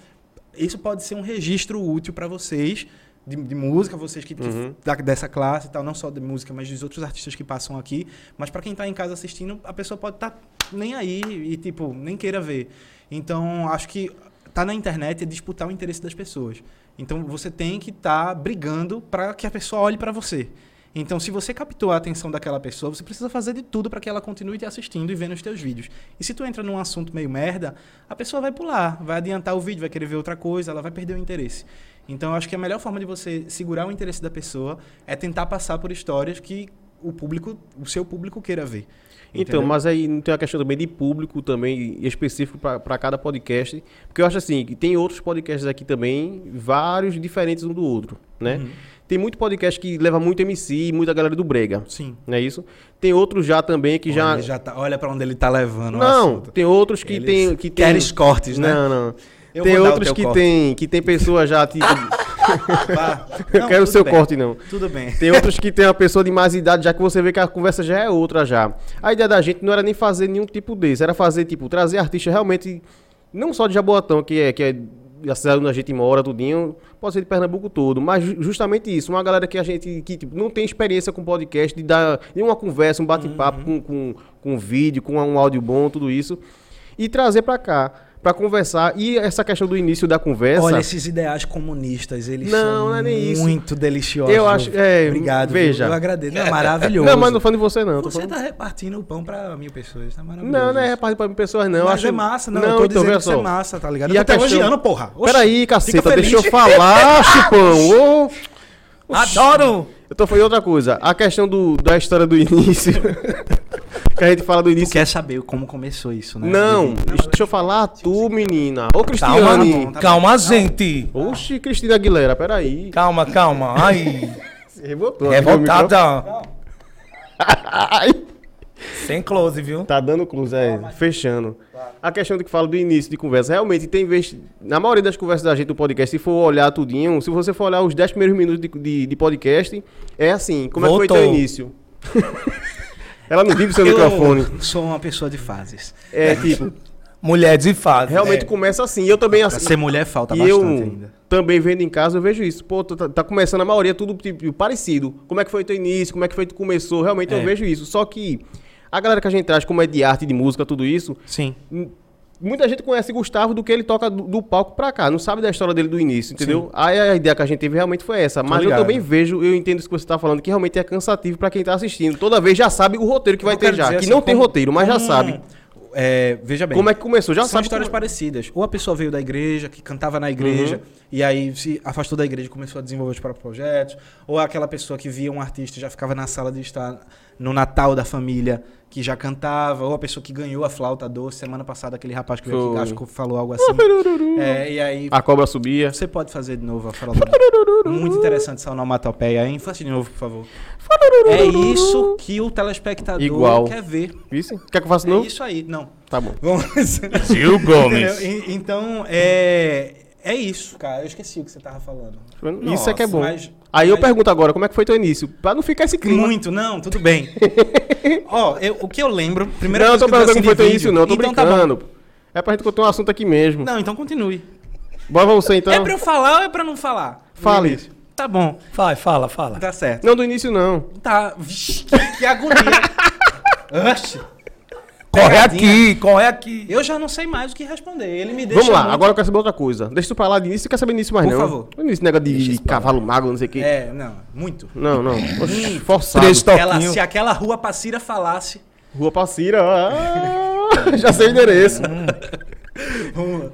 C: Isso pode ser um registro útil para vocês de, de música, vocês que, que
B: Uhum.
C: da- dessa classe e tal, não só de música, mas dos outros artistas que passam aqui. Mas para quem tá em casa assistindo, a pessoa pode estar nem aí e, tipo, nem queira ver. Então, acho que tá na internet é disputar o interesse das pessoas. Então, você tem que estar brigando para que a pessoa olhe para você. Então, se você captou a atenção daquela pessoa, você precisa fazer de tudo para que ela continue te assistindo e vendo os teus vídeos. E se tu entra num assunto meio merda, a pessoa vai pular, vai adiantar o vídeo, vai querer ver outra coisa, ela vai perder o interesse. Então, eu acho que a melhor forma de você segurar o interesse da pessoa é tentar passar por histórias que o público, o seu público queira ver.
B: Então,
C: Entendeu?
B: mas aí não tem uma questão também de público também específico para cada podcast. Porque eu acho assim, que tem outros podcasts aqui também, vários diferentes um do outro, né?
C: Uhum.
B: Tem muito podcast que leva muito MC, muita galera do Brega,
C: Sim.
B: não é isso? Tem outros já também que já...
C: Olha, ele já tá, olha para onde ele tá levando
B: Não, tem outros que
C: Eles
B: tem... Que tem...
C: cortes, né?
B: Não, não.
C: Eu
B: tem outros que
C: corte.
B: tem, que tem pessoa já... Tipo,
C: Vá.
B: eu
C: Não,
B: quero o seu
C: bem.
B: corte, não.
C: Tudo bem.
B: Tem outros que tem uma pessoa de mais idade, já que você vê que a conversa já é outra já. A ideia da gente não era nem fazer nenhum tipo desse, era fazer, tipo, trazer artistas realmente, não só de Jaboatão, que é, que é a cidade onde a gente mora, tudinho, pode ser de Pernambuco todo, mas ju- justamente isso, uma galera que a gente, que tipo, não tem experiência com podcast, de dar de uma conversa, um bate-papo com, com, com vídeo, com um áudio bom, tudo isso, e trazer pra cá, pra conversar, e essa questão do início da conversa...
C: Olha, esses ideais comunistas, eles
B: Não,
C: são
B: não é nem isso.
C: muito deliciosos.
B: Eu acho- é,
C: Obrigado. viu?
B: veja.
C: Eu agradeço. Não, é maravilhoso.
B: Não, mas não falando de você não,
C: Você
B: falando...
C: tá repartindo o pão pra mil pessoas, tá maravilhoso.
B: Não, não é
C: isso.
B: repartir pra pessoas, não.
C: Mas
B: acho...
C: é massa, não. eu tô
B: então,
C: dizendo que isso é massa, tá ligado?
B: E
C: eu
B: a
C: tô
B: questão-
C: elogiando, porra. Oxi,
B: Peraí, caceta, deixa eu falar, Chupão. Ô,
A: Adoro!
B: Eu tô falando outra coisa. A questão do, da história do início. que a gente fala do
C: Tu
B: início.
C: quer saber como começou isso, né?
B: Não, deixa eu falar tu, menina. Ô,
A: Calma,
B: Cristiane.
C: tá
A: calma, gente.
B: Oxi, Cristina Aguilera, peraí.
A: Calma, calma. Ai,
B: Se revoltou.
A: revoltada.
B: Ai,
A: Sem close, viu?
B: Tá dando cruz, é, fechando. A questão de que fala do início de conversa, realmente tem vez. Na maioria das conversas da gente do podcast, se for olhar tudinho, se você for olhar os 10 primeiros minutos de, de, de podcast, é assim, como é que foi
A: Voltou.
B: teu início? Ela não vive seu microfone.
C: Eu sou uma pessoa de fases.
B: É tipo,
A: Mulher de fase.
B: realmente
A: É.
B: começa assim. Eu também assim.
C: ser mulher falta
B: e
C: bastante
B: eu
C: ainda.
B: também vendo em casa, eu vejo isso. Pô, tá, tá começando a maioria tudo tipo, parecido. Como é que foi teu início? Como é que foi que tu começou? Realmente
C: É.
B: eu vejo isso. Só que a galera que a gente traz, como é de arte, de música, tudo isso,
C: Sim.
B: Muita gente conhece Gustavo do que ele toca do, do palco pra cá, não sabe da história dele do início, entendeu? Aí a ideia que a gente teve realmente foi essa. Mas eu também vejo, eu entendo isso que você tá falando, que realmente é cansativo pra quem tá assistindo. Toda vez já sabe o roteiro que vai
C: Eu
B: ter
C: quero
B: já. Que
C: assim,
B: não tem
C: como-
B: roteiro, mas já
C: como-
B: sabe.
C: É, veja bem.
B: Como é que começou? Já
C: São
B: sabe
C: histórias
B: como-
C: parecidas. Ou a pessoa veio da igreja, que cantava na igreja,
B: Uhum.
C: e aí se afastou da igreja e começou a desenvolver os próprios projetos. Ou aquela pessoa que via um artista e já ficava na sala de estar no Natal da família, que já cantava. Ou a pessoa que ganhou a flauta doce. Semana passada, aquele rapaz que veio aqui, acho que falou algo assim. É, e aí
B: A cobra subia.
C: você pode fazer de novo a flauta doce. Muito interessante essa onomatopeia, hein? Faça de novo, por favor. É isso que o telespectador
B: Igual.
C: quer ver.
B: Isso? Quer que eu faça de
C: É
B: novo?
C: isso aí. Não.
B: Tá bom.
C: Vamos...
D: Gil Gomes.
C: Então, é, é isso, cara. Eu esqueci o que você tava falando.
B: isso é que é bom.
C: Mas-
B: Aí eu
C: mas-
B: pergunto agora, como é que foi teu início? Pra não ficar esse clima.
C: Muito, não, tudo bem. Ó, eu- o que eu lembro, primeira
B: não, eu
C: coisa
B: tô
C: que eu vi
B: perguntando como foi
C: de
B: teu
C: vídeo-
B: início, não. Eu tô
C: então, tá bom.
B: brincando. é pra gente contar um assunto aqui mesmo.
C: Não, então continue.
B: Bora você então.
C: É pra eu falar ou é pra não falar?
B: Fale.
C: Tá bom,
A: Vai, fala, fala.
C: tá certo.
B: Não do início, não.
C: Tá, Vixe, que, que agonia. Oxe.
A: Corre
C: Pegadinha.
A: aqui, corre aqui.
C: Eu já não sei mais o que responder. Ele me deixa
B: Vamos lá,
C: muito-
B: agora eu quero saber outra coisa. Deixa tu lá de início, quer saber nisso mais
C: Por
B: não?
C: favor.
B: Não Início negócio de cavalo mago, não sei o quê.
C: É, não, muito.
B: Não, não. Oxi, Forçado.
C: Ela, se aquela rua Passira falasse...
B: Rua Passira. ah, já sei o endereço.
C: Vamos lá.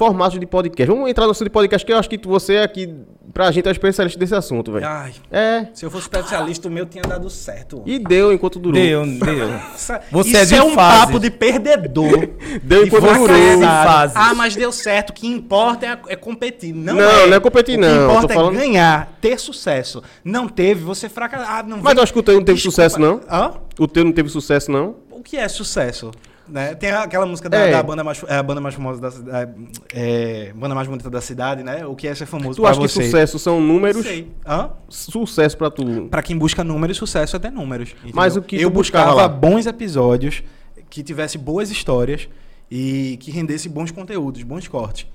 B: Formato de podcast. Vamos entrar no assunto de podcast, que eu acho que você aqui, pra gente, é especialista desse assunto, velho.
C: Ai,
B: É.
C: se eu fosse especialista, o meu tinha dado certo.
B: E deu enquanto durou.
A: Deu, deu. Você
C: Isso
A: é de
C: é um
A: fases.
C: papo de perdedor.
B: Deu
C: de
B: enquanto durou.
A: fases.
C: Ah, mas deu certo. O que importa é, é competir. Não,
B: Não,
C: é.
B: não é competir, não.
C: O que
B: Eu
C: importa
B: tô falando-
C: é ganhar, ter sucesso. Não teve, você fracassou. Ah, não
B: Mas
C: vem-
B: eu acho que o teu não teve
C: Desculpa.
B: sucesso, não.
C: Hã?
B: O teu não teve sucesso, não.
C: O que é sucesso? Né? Tem aquela música da,
B: É.
C: da banda mais, é, a banda mais famosa da cidade, é, banda mais bonita da cidade, né? O que é ser famoso
B: Tu
C: pra
B: acha que
C: você?
B: sucesso são números?
C: Sei. Hã?
B: Sucesso pra tu.
C: Pra quem busca números, sucesso é ter números. entendeu?
B: Mas o que tu
C: eu
B: buscava
C: buscava bons episódios, que tivesse boas histórias e que rendesse bons conteúdos, bons cortes.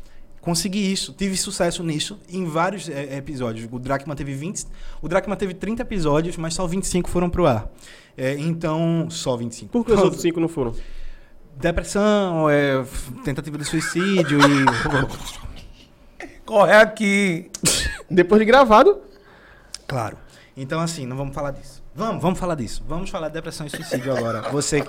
C: Consegui isso, tive sucesso nisso em vários é, episódios. O Dracma teve 20, o Dracma teve 30 episódios, mas só 25 foram pro ar. É, então, só 25.
B: Por que os outros cinco não foram?
C: Depressão, é, tentativa de suicídio e
A: Corre aqui.
B: Depois de gravado.
C: Claro. Então, assim, não vamos falar disso. Vamos, vamos falar disso. Vamos falar de depressão e suicídio agora. Você.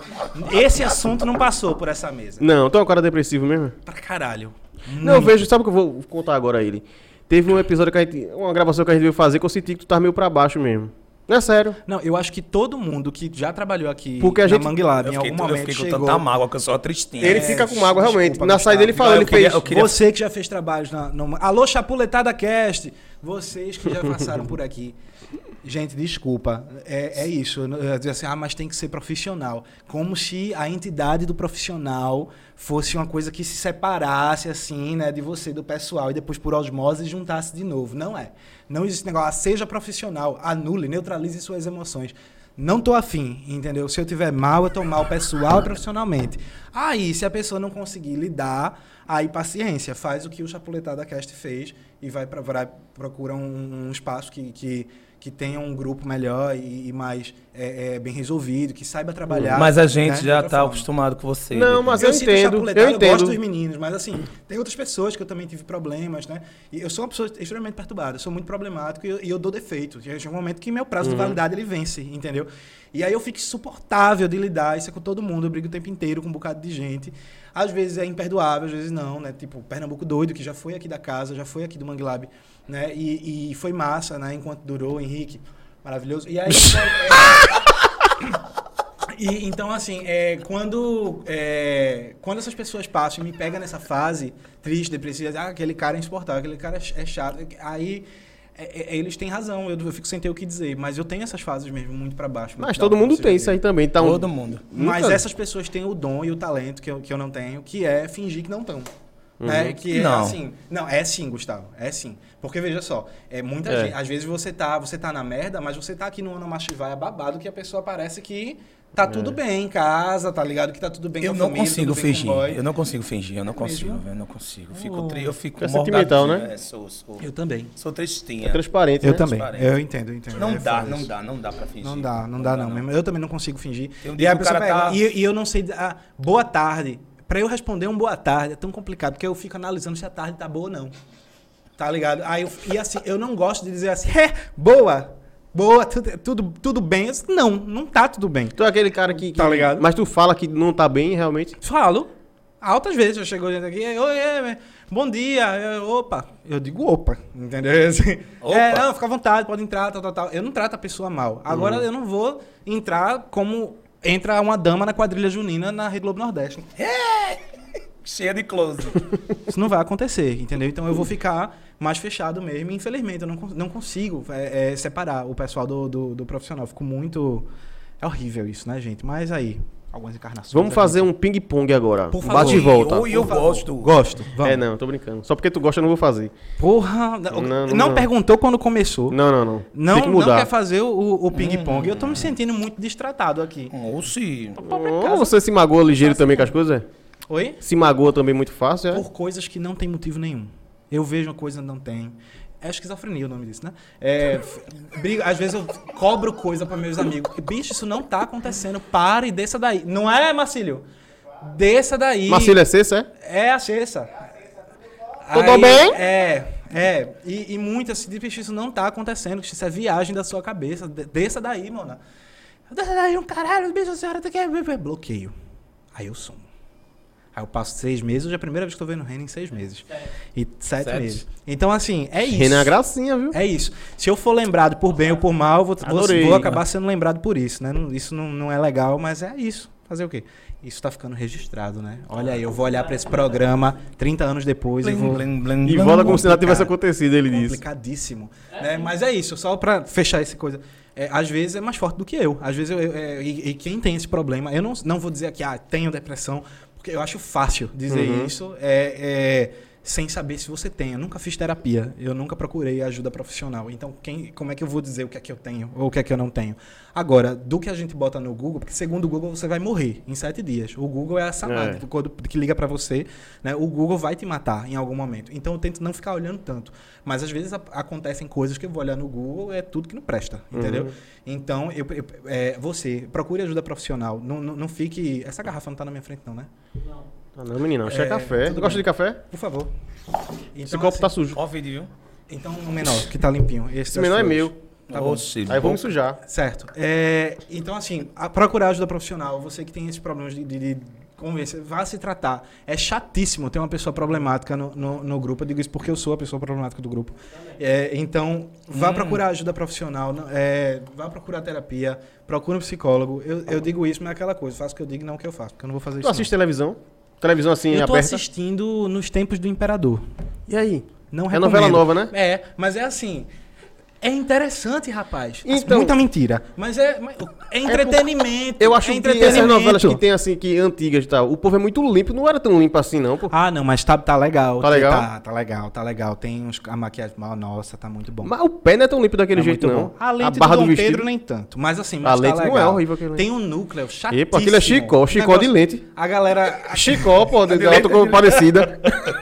C: Esse assunto não passou por essa mesa.
B: Não, tu é um cara depressivo mesmo?
C: Pra caralho.
B: Não, eu vejo, sabe o que eu vou contar agora a ele? Teve um episódio que a gente. Uma gravação que a gente veio fazer que eu senti que tu tá meio pra baixo mesmo. É sério.
C: Não, eu acho que todo mundo que já trabalhou aqui
B: Porque a
C: na
B: gente-
C: Mangue Lab,
A: Eu
C: em
A: fiquei,
C: algum
A: eu
C: momento
A: fiquei com
C: chegou...
A: tanta mágoa que eu sou tristinha.
B: Ele
C: É,
B: fica com mágoa,
C: desculpa,
B: realmente. Na
C: Gustavo.
B: saída ele falou,
A: Eu
B: ele
A: queria-
B: fez.
A: eu queria-
C: Você que já fez trabalhos na... No... Alô, Chapuletada Cast! Vocês que já passaram por aqui. Gente, desculpa. É, é isso. Eu ia dizer assim, ah, mas tem que ser profissional. Como se a entidade do profissional fosse uma coisa que se separasse, assim, né, de você, do pessoal, e depois, por osmose, juntasse de novo. Não é. Não existe negócio. Ah, seja profissional. Anule, neutralize suas emoções. Não tô afim, entendeu? Se eu tiver mal, eu tô mal pessoal e profissionalmente. Aí, se a pessoa não conseguir lidar, aí paciência, faz o que o Chapuletada Cast fez e vai para vai, procura um, um espaço que, que, que tenha um grupo melhor e, e mais é, é, bem resolvido, que saiba trabalhar.
A: Mas a gente
C: né,
A: já tá
C: forma.
A: acostumado com você.
B: Não, mas eu
C: sinto
B: entendo, eu
C: Eu gosto
B: entendo.
C: dos meninos, mas assim, tem outras pessoas que eu também tive problemas, né? E eu sou uma pessoa extremamente perturbada, eu sou muito problemático e eu, e eu dou defeito. Chega um momento que meu prazo
B: Uhum.
C: de validade ele vence, entendeu? E aí eu fico insuportável de lidar, isso é com todo mundo, eu brigo o tempo inteiro com um bocado de gente. Às vezes é imperdoável, às vezes não, né? Tipo, Pernambuco doido, que já foi aqui da casa, já foi aqui do Mangue Lab, né? E, e foi massa, né? Enquanto durou, Henrique, maravilhoso. E aí... E, então, assim, é, quando, é, quando essas pessoas passam e me pegam nessa fase triste, depressiva, ah, aquele cara é insuportável, aquele cara é chato, aí é, é, eles têm razão, eu, eu fico sem ter o que dizer, mas eu tenho essas fases mesmo muito pra baixo.
B: Mas todo mundo
C: você
B: tem isso aí também. Tá um-
A: Todo mundo.
C: Mas
B: Nunca-
C: essas pessoas têm o dom e o talento que eu, que eu não tenho, que é fingir que não estão. Né? Que é
A: Não.
C: assim. Não, é sim, Gustavo. É sim. Porque veja só, é muita
B: É.
C: gente. Às vezes você tá, você tá na merda, mas você tá aqui no ano Machivaia babado que a pessoa parece que tá tudo bem em casa, tá ligado? Que tá tudo bem
A: Eu
C: com
A: não
C: família,
A: consigo fingir. Eu não consigo fingir, eu não
C: É
A: consigo, velho, eu não consigo. Fico, tri, eu fico
B: É sentimental,
A: morgadinho,
B: né?
A: é, sou, sou,
C: Eu também.
A: sou tristinha.
B: É transparente,
C: Eu
B: né?
C: também.
A: transparente.
C: Eu entendo, eu entendo.
A: Não
C: É
A: dá, não
C: isso.
A: dá, não dá pra fingir.
C: Não dá, não dá não, mesmo. Eu também não consigo fingir.
A: Um
C: e a pessoa pega,
A: tá-
C: e, e eu não sei. Ah, boa tarde. Pra eu responder um boa tarde é tão complicado, porque eu fico analisando se a tarde tá boa ou não. Tá ligado? Aí eu, e assim, eu não gosto de dizer assim, é, boa, boa, tudo, tudo, tudo bem. Eu, não, não tá tudo bem.
B: Tu é aquele cara que, que-
C: Tá ligado?
B: Mas tu fala que não tá bem, realmente.
C: Falo. Altas vezes eu chego gente aqui, oi, é, bom dia, eu, opa. Eu digo opa, entendeu? Assim,
A: Opa.
C: É, não, fica à vontade, pode entrar, tal, tal, tal. Eu não trato a pessoa mal. Agora
B: Uhum.
C: eu não vou entrar como entra uma dama na quadrilha junina na Rede Globo Nordeste.
A: Cheia de close.
C: Isso não vai acontecer, entendeu? Então eu vou ficar mais fechado mesmo. Infelizmente, eu não, não consigo é, é, separar o pessoal do, do, do profissional. Fico muito. É horrível isso, né, gente? Mas aí, algumas encarnações.
B: Vamos
C: a
B: fazer
C: gente-
B: um ping-pong agora.
C: Por favor.
B: Bate e volta.
A: Oi, eu
C: favor.
A: gosto.
C: Gosto. Vamos.
B: É, não, tô brincando. Só porque tu gosta, eu não vou fazer.
C: Porra, não,
B: Não,
C: não,
B: não.
C: perguntou quando começou.
B: Não, não, não.
C: Não,
B: Tem que
C: não
B: mudar.
C: quer fazer o, o ping-pong. Eu tô me sentindo muito distratado aqui.
A: Ou se.
B: Ou você se magoa ligeiro também com as coisas? é?
C: Oi?
B: Se magoa também muito fácil, é?
C: Por coisas que não tem motivo nenhum. Eu vejo uma coisa e não tem. É esquizofrenia o nome disso, né? É, brigo- às vezes eu cobro coisa para meus amigos. Bicho, isso não tá acontecendo. Para e desça daí. Não é, Marcílio? Desça daí.
B: Marcílio é cessa, é?
C: É a cesta.
B: Tudo bem?
C: É, é. E, e muitas se diz, bicho, isso não tá acontecendo, isso é viagem da sua cabeça. De- Desça daí, mano. Desça daí, um caralho, bicho, a senhora tá aqui. Bloqueio. Aí eu sumo. Aí eu passo seis meses, hoje é a primeira vez que eu tô vendo o Renan em seis meses. E sete,
A: Sete.
C: meses. Então, assim, é isso.
B: Renan é gracinha, viu?
C: É isso. Se eu for lembrado por bem ou por mal, eu vou, vou,
B: Adorei.
C: vou acabar sendo lembrado por isso, né? Isso não, não é legal, mas é isso. Fazer o quê? Isso tá ficando registrado, né? Olha aí, eu vou olhar pra esse programa 30 anos depois e vou...
B: E volta como se nada tivesse acontecido, ele disse.
C: Complicadíssimo. né? Mas é isso, só pra fechar essa coisa. É, às vezes é mais forte do que eu. Às vezes eu, eu- é, e, e quem tem esse problema, eu não, não vou dizer que ah, tenho depressão, eu acho fácil dizer
B: Uhum.
C: isso é, é, sem saber se você tem. Eu nunca fiz terapia, eu nunca procurei ajuda profissional. Então, quem, como é que eu vou dizer o que é que eu tenho ou o que é que eu não tenho? Agora, do que a gente bota no Google, porque segundo o Google você vai morrer em sete dias. O Google é a samada
B: É.
C: quando que liga pra você, né? O Google vai te matar em algum momento. Então eu tento não ficar olhando tanto. Mas às vezes a- acontecem coisas que eu vou olhar no Google é tudo que não presta, entendeu? Então eu, eu- é, você procure ajuda profissional. Não, não, não fique. Essa garrafa não tá na minha frente não, né?
B: Ah, não, menino, acho que é
C: É,
B: café.
C: tudo
B: Gosta
C: bem.
B: de café?
C: Por favor.
B: Esse
C: Então,
B: copo
C: assim,
B: tá sujo.
A: Ó, o vídeo, viu?
C: Então o menor que tá limpinho. Esse,
B: Esse menor é
C: flores.
B: meu.
C: Tá bom.
B: Aí me
A: boca.
B: sujar.
C: Certo. É, então, assim, a- procurar ajuda profissional, você que tem esses problemas de, de, de convencer, vá se tratar. É chatíssimo ter uma pessoa problemática no, no, no grupo. Eu digo isso porque eu sou a pessoa problemática do grupo. É, então, vá procurar ajuda profissional, não- é, vá procurar terapia, procure um psicólogo. Eu, eu digo isso, mas é aquela coisa, faço o que eu digo e não o que eu faço, porque eu não vou fazer
B: Tu
C: isso.
B: assiste televisão? Televisão assim.
C: Eu tô
B: aberta?
C: assistindo nos tempos do Imperador.
B: E aí?
C: Não
B: É novela
C: recomendo.
B: nova, né?
C: É, mas é assim. É interessante, rapaz.
B: Então-
C: Muita mentira. Mas é, mas é entretenimento.
B: Eu acho
C: é
B: que
C: entretenimento.
B: essas novelas que tem assim, que antigas e tal, o povo é muito limpo, não era tão limpo assim, não, pô.
C: Ah, não, mas tá, tá legal.
B: Tá legal?
C: Tá, tá legal, tá legal. Tem uns, a maquiagem. mal- Nossa, tá muito bom.
B: Mas o pé não é tão limpo daquele
C: Tá
B: jeito, não.
C: bom. A lente
B: barra
C: do
B: do
C: Dom
B: vestido.
C: Pedro nem tanto. Mas assim,
B: A
C: mas tá
B: lente não é
C: legal.
B: horrível aquele
C: Tem um núcleo chatíssimo.
B: Epa, aquilo é chicó, chicó de
C: negócio-
B: lente.
C: A galera...
B: Chicó, pô, de alta como parecida.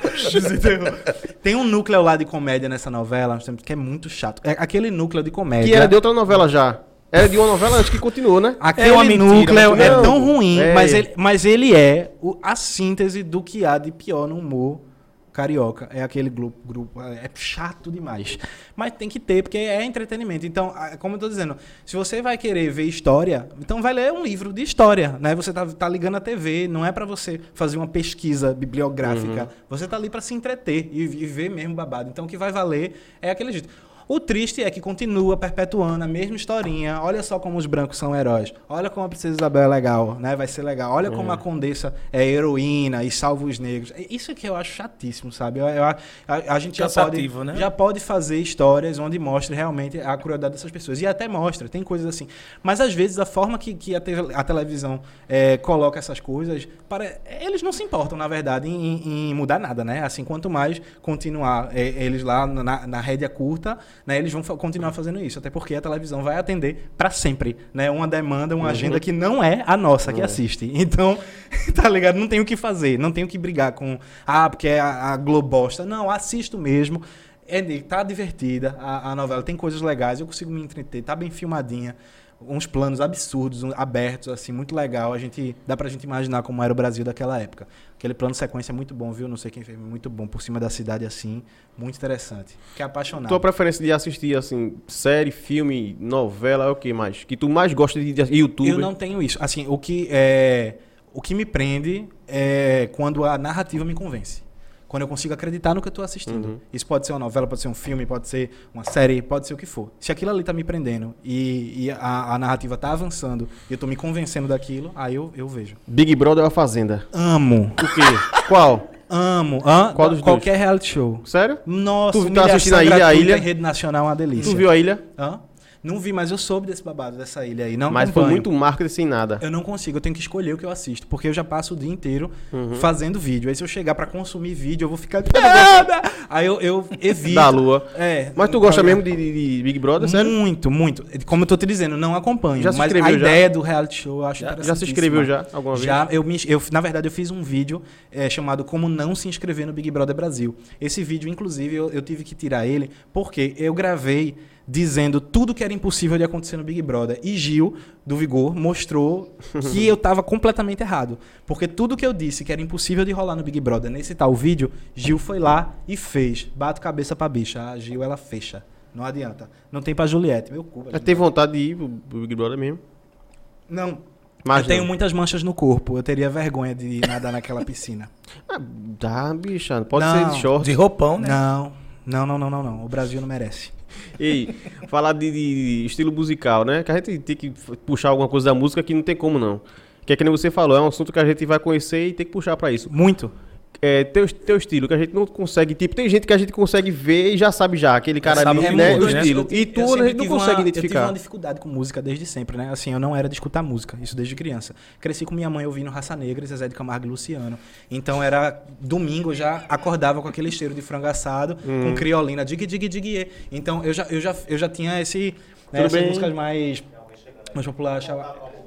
C: Tem um núcleo lá de comédia nessa novela, que é muito chato. É aquele núcleo de comédia.
B: Que era de outra novela já. Era de uma novela antes que continuou, né?
C: Aquele
A: É uma mentira,
C: núcleo é tão ruim,
B: É.
C: mas, ele, mas ele é o- a síntese do que há de pior no humor carioca. É aquele grupo, grupo. É chato demais. Mas tem que ter, porque é entretenimento. Então, como eu tô dizendo, se você vai querer ver história, então vai ler um livro de história. Né? Você tá, tá ligando a TV, não é para você fazer uma pesquisa bibliográfica. Você tá ali para se entreter e, e ver mesmo babado. Então, o que vai valer é aquele jeito. O triste é que continua perpetuando a mesma historinha. Olha só como os brancos são heróis. Olha como a Princesa Isabel é legal, né? Vai ser legal. Olha como a Condessa é heroína e salva os negros. É Isso que eu acho chatíssimo, sabe? Eu- eu- a, a gente já pode,
A: né?
C: já pode fazer histórias onde mostre realmente a crueldade dessas pessoas. E até mostra, tem coisas assim. Mas às vezes a forma que, que a, te- a televisão é, coloca essas coisas, para, eles não se importam, na verdade, em, em- mudar nada, né? Assim, quanto mais continuar é, eles lá na, na rédea curta, né, eles vão continuar fazendo isso. Até porque a televisão vai atender para sempre, né? Uma demanda, uma agenda que não é a nossa que assiste. Então, tá ligado? Não tem o que fazer, não tem o que brigar com, ah, porque é a, a Globosta. Não, assisto mesmo. É, tá divertida a, a novela, tem coisas legais, eu consigo me entreter, tá bem filmadinha. Uns planos absurdos, um- abertos, assim, muito legal. A gente dá pra gente imaginar como era o Brasil daquela época. Aquele plano sequência é muito bom, viu? Não sei quem fez, muito bom. Por cima da cidade, assim, muito interessante. Fiquei apaixonado.
B: Tua preferência de assistir, assim, série, filme, novela, é o que mais? Que tu mais gosta de, de YouTube?
C: Eu não tenho isso. Assim, o que é o que me prende é quando a narrativa me convence. Quando eu consigo acreditar no que eu tô assistindo.
B: Uhum.
C: Isso pode ser uma novela, pode ser um filme, pode ser uma série, pode ser o que for. Se aquilo ali tá me prendendo e, e a, a narrativa tá avançando e eu tô me convencendo daquilo, aí eu, eu vejo.
B: Big Brother ou A Fazenda?
C: Amo.
B: O quê? Qual?
C: Amo. Hã?
B: Qual dos
C: Qualquer reality show.
B: Sério?
C: Nossa,
B: Tu tá assistindo a Ilha, a Ilha?
C: rede nacional é uma delícia.
B: Tu viu a ilha?
C: Hã? Não vi, mas eu soube desse babado, dessa ilha aí. Não
B: Mas foi
C: acompanho.
B: muito marketing sem nada.
C: Eu não consigo, eu tenho que escolher o que eu assisto, porque eu já passo o dia inteiro
B: Uhum.
C: fazendo vídeo. Aí se eu chegar pra consumir vídeo, eu vou ficar. Aí eu, eu evito.
B: Da lua.
C: É.
B: Mas tu gosta mesmo de, de- Big Brother, sério?
C: Muito, muito. Como eu tô te dizendo, não acompanho.
B: Já se
C: mas a
B: inscreveu já?
C: ideia do reality show eu acho
B: já se inscreveu já alguma vez?
C: Já, eu, me, eu, na verdade, eu fiz um vídeo é, chamado Como Não Se Inscrever no Big Brother Brasil. Esse vídeo, inclusive, eu, eu tive que tirar ele porque eu gravei dizendo tudo que era impossível de acontecer no Big Brother. E Gil, do Vigor, mostrou que eu tava completamente errado. Porque tudo que eu disse que era impossível de rolar no Big Brother nesse tal vídeo, Gil foi lá e fez. Bato cabeça pra bicha. A Gil, ela fecha. Não adianta. Não tem pra Juliette. Meu cu.
B: Mas tem vontade de ir pro Big Brother mesmo?
C: Não,
B: Mas
C: eu tenho muitas manchas no corpo. Eu teria vergonha de nadar naquela piscina.
B: Ah, dá, bicha. Pode
C: Não.
B: ser de short.
A: De roupão, né?
C: Não, não, não, não, não, não. O Brasil não merece.
B: Ei, falar de, de estilo musical, né? Que a gente tem que puxar alguma coisa da música que não tem como não. Que é que nem você falou, é um assunto que a gente vai conhecer e tem que puxar pra isso.
C: Muito.
B: É, teu, teu estilo, que a gente não consegue, tipo, tem gente que a gente consegue ver e já sabe já, aquele cara
A: sabe
B: ali,
A: o
B: né, o
A: né?
B: estilo. E tu, a gente não consegue
C: uma- Eu tive
B: identificar.
C: uma dificuldade com música desde sempre, né? Assim, eu não era de escutar música, isso desde criança. Cresci com minha mãe ouvindo Raça Negra, Zezé de Camargo e Luciano. Então era domingo, eu já acordava com aquele cheiro de frango assado,
B: Hum.
C: com criolina, dig, dig, dig. Então eu já, eu já, eu já tinha esse. Né, essas
B: bem?
C: músicas mais. Mais populares.